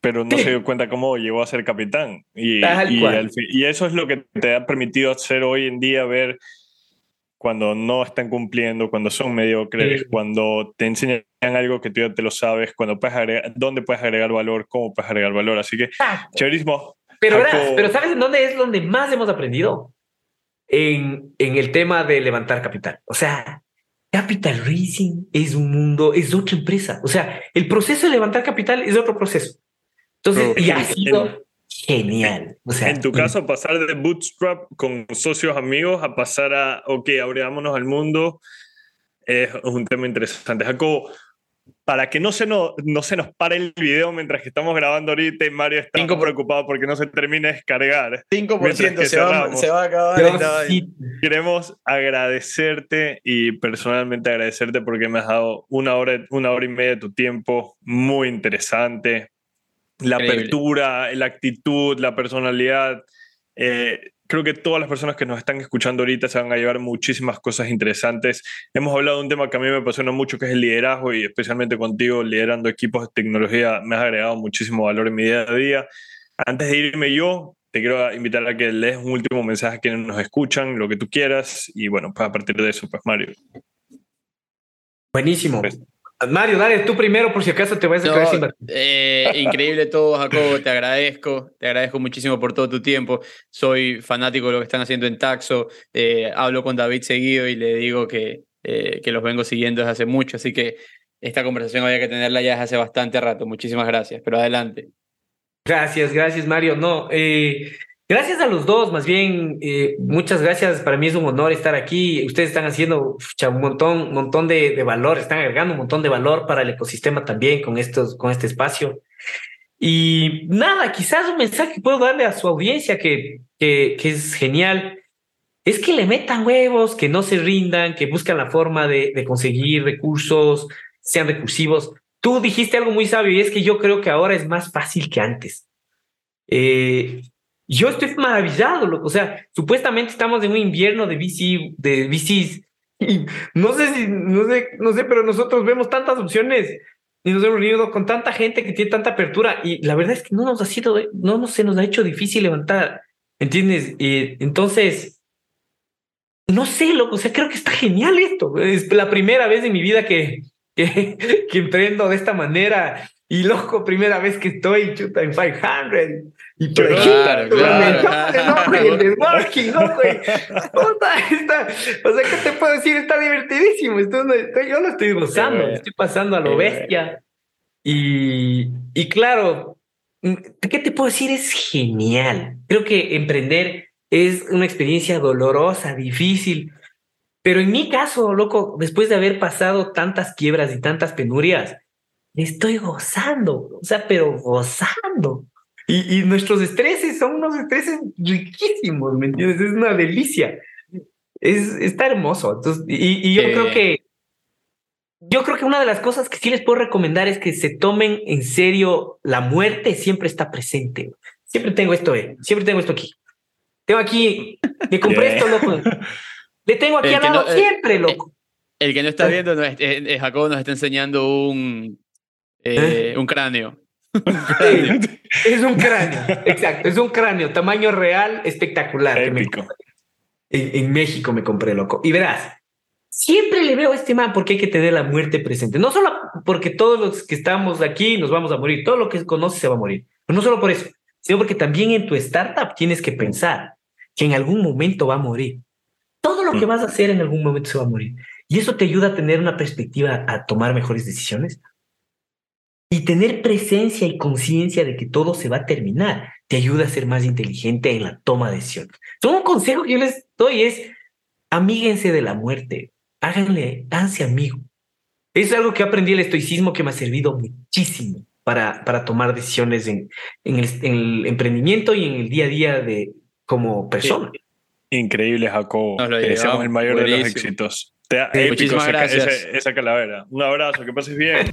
Speaker 3: pero no se dio cuenta cómo llegó a ser capitán. Y, al y eso es lo que te ha permitido hacer hoy en día, ver cuando no están cumpliendo, cuando son mediocres,
Speaker 7: Sí.
Speaker 3: cuando te enseñan algo que tú ya te lo sabes, cuando puedes agregar, dónde puedes agregar valor, cómo puedes agregar valor. Así que, chéverísimo.
Speaker 7: Pero,
Speaker 3: Jaco-
Speaker 7: verás, pero ¿sabes en dónde es donde más hemos aprendido? En, en el tema de levantar capital. O sea, Capital Raising es un mundo, es otra empresa. O sea, el proceso de levantar capital es otro proceso. Entonces,
Speaker 3: Pero
Speaker 7: y ha sido genial. O sea,
Speaker 3: en tu caso, pasar de bootstrap con socios amigos a pasar a, ok, abriámonos al mundo, es un tema interesante. Jacobo, para que no se, nos, no se nos pare el video mientras que estamos grabando ahorita y Mario está preocupado porque no se termine de descargar.
Speaker 8: 5%
Speaker 3: mientras que
Speaker 8: se va, se va a acabar.
Speaker 7: Sí-
Speaker 3: Queremos agradecerte y personalmente agradecerte porque me has dado una hora, una hora y media de tu tiempo muy interesante. La
Speaker 8: Increíble.
Speaker 3: apertura, la actitud, la personalidad. Eh, creo que todas las personas que nos están escuchando ahorita se van a llevar muchísimas cosas interesantes. Hemos hablado de un tema que a mí me apasiona mucho, que es el liderazgo y especialmente contigo liderando equipos de tecnología, me has agregado muchísimo valor en mi día a día. Antes de irme yo, te quiero invitar a que lees un último mensaje a quienes nos escuchan, lo que tú quieras, y bueno, pues a partir de eso, pues Mario.
Speaker 7: Buenísimo. Mario, dale tú primero por si acaso te vas a
Speaker 8: No,
Speaker 7: quedar sin
Speaker 8: eh, increíble todo, Jacobo. Te agradezco. Te agradezco muchísimo por todo tu tiempo. Soy fanático de lo que están haciendo en Taxo. eh, hablo con David seguido y le digo que, eh, que los vengo siguiendo desde hace mucho. Así que esta conversación había que tenerla ya desde hace bastante rato. Muchísimas gracias. Pero adelante.
Speaker 7: Gracias, gracias, Mario. No, eh, gracias a los dos, más bien, eh, muchas gracias. Para mí es un honor estar aquí. Ustedes están haciendo pucha, un montón, montón de, de valor, están agregando un montón de valor para el ecosistema también con, estos, con este espacio. Y nada, quizás un mensaje que puedo darle a su audiencia que, que, que es genial. Es que le metan huevos, que no se rindan, que buscan la forma de, de conseguir recursos, sean recursivos. Tú dijiste algo muy sabio y es que yo creo que ahora es más fácil que antes. Eh, yo estoy maravillado, loco. O sea, supuestamente estamos en un invierno de VC, de VCs. Y no sé si, no sé, no sé, pero nosotros vemos tantas opciones y nos hemos reunido con tanta gente que tiene tanta apertura y la verdad es que no nos ha sido, no nos, se nos ha hecho difícil levantar, ¿entiendes? Y entonces, no sé, loco, o sea, creo que está genial esto. Es la primera vez en mi vida que, que, que emprendo de esta manera y loco, primera vez que estoy chuta en 500 y por aquí,
Speaker 8: Claro, claro.
Speaker 7: no, güey, el networking, no, güey. Puta, está- o sea, ¿qué te puedo decir? Está divertidísimo. Esto no- estoy- yo lo estoy gozando, estoy pasando a lo bestia. Y, y claro, mm, ¿qué te puedo decir? Es genial. Creo que emprender es una experiencia dolorosa, difícil. Pero en mi caso, loco, después de haber pasado tantas quiebras y tantas penurias, estoy gozando, o sea, pero gozando. Y, y nuestros estreses son unos estreses riquísimos, ¿me entiendes? Es una delicia. Es, está hermoso. Entonces, y, y yo
Speaker 8: Eh.
Speaker 7: creo que yo creo que una de las cosas que sí les puedo recomendar es que se tomen en serio la muerte siempre está presente. Siempre tengo esto, eh. Siempre tengo esto aquí. Tengo aquí, me compré esto, loco. Le tengo aquí
Speaker 8: El
Speaker 7: al lado
Speaker 8: no- eh,
Speaker 7: siempre, loco.
Speaker 8: El que no está viendo, no es- eh, eh, Jacobo nos está enseñando un, eh, un cráneo.
Speaker 7: Sí, es un cráneo, exacto, es un cráneo, tamaño real, espectacular. me en, en México me compré, loco. Y verás, siempre le veo a este man porque hay que tener la muerte presente. No solo porque todos los que estamos aquí nos vamos a morir, todo lo que conoces se va a morir. Pero no solo por eso, sino porque también en tu startup tienes que pensar que en algún momento va a morir. Todo lo que vas a hacer en algún momento se va a morir. Y eso te ayuda a tener una perspectiva, a tomar mejores decisiones y tener presencia y conciencia de que todo se va a terminar te ayuda a ser más inteligente en la toma de decisiones. So, un consejo que yo les doy es amíguense de la muerte, háganle, háganse amigo. Es algo que aprendí el estoicismo que me ha servido muchísimo para, para tomar decisiones en, en, el, en el emprendimiento y en el día a día de como persona.
Speaker 3: Increíble, Jacobo.
Speaker 8: Nos lo
Speaker 3: Te deseamos el mayor de los
Speaker 8: Buenísimo.
Speaker 3: éxitos. Te
Speaker 8: Sí,
Speaker 3: épico
Speaker 8: muchísimas
Speaker 3: esa,
Speaker 8: gracias.
Speaker 3: esa- esa calavera. Un abrazo, que pases bien.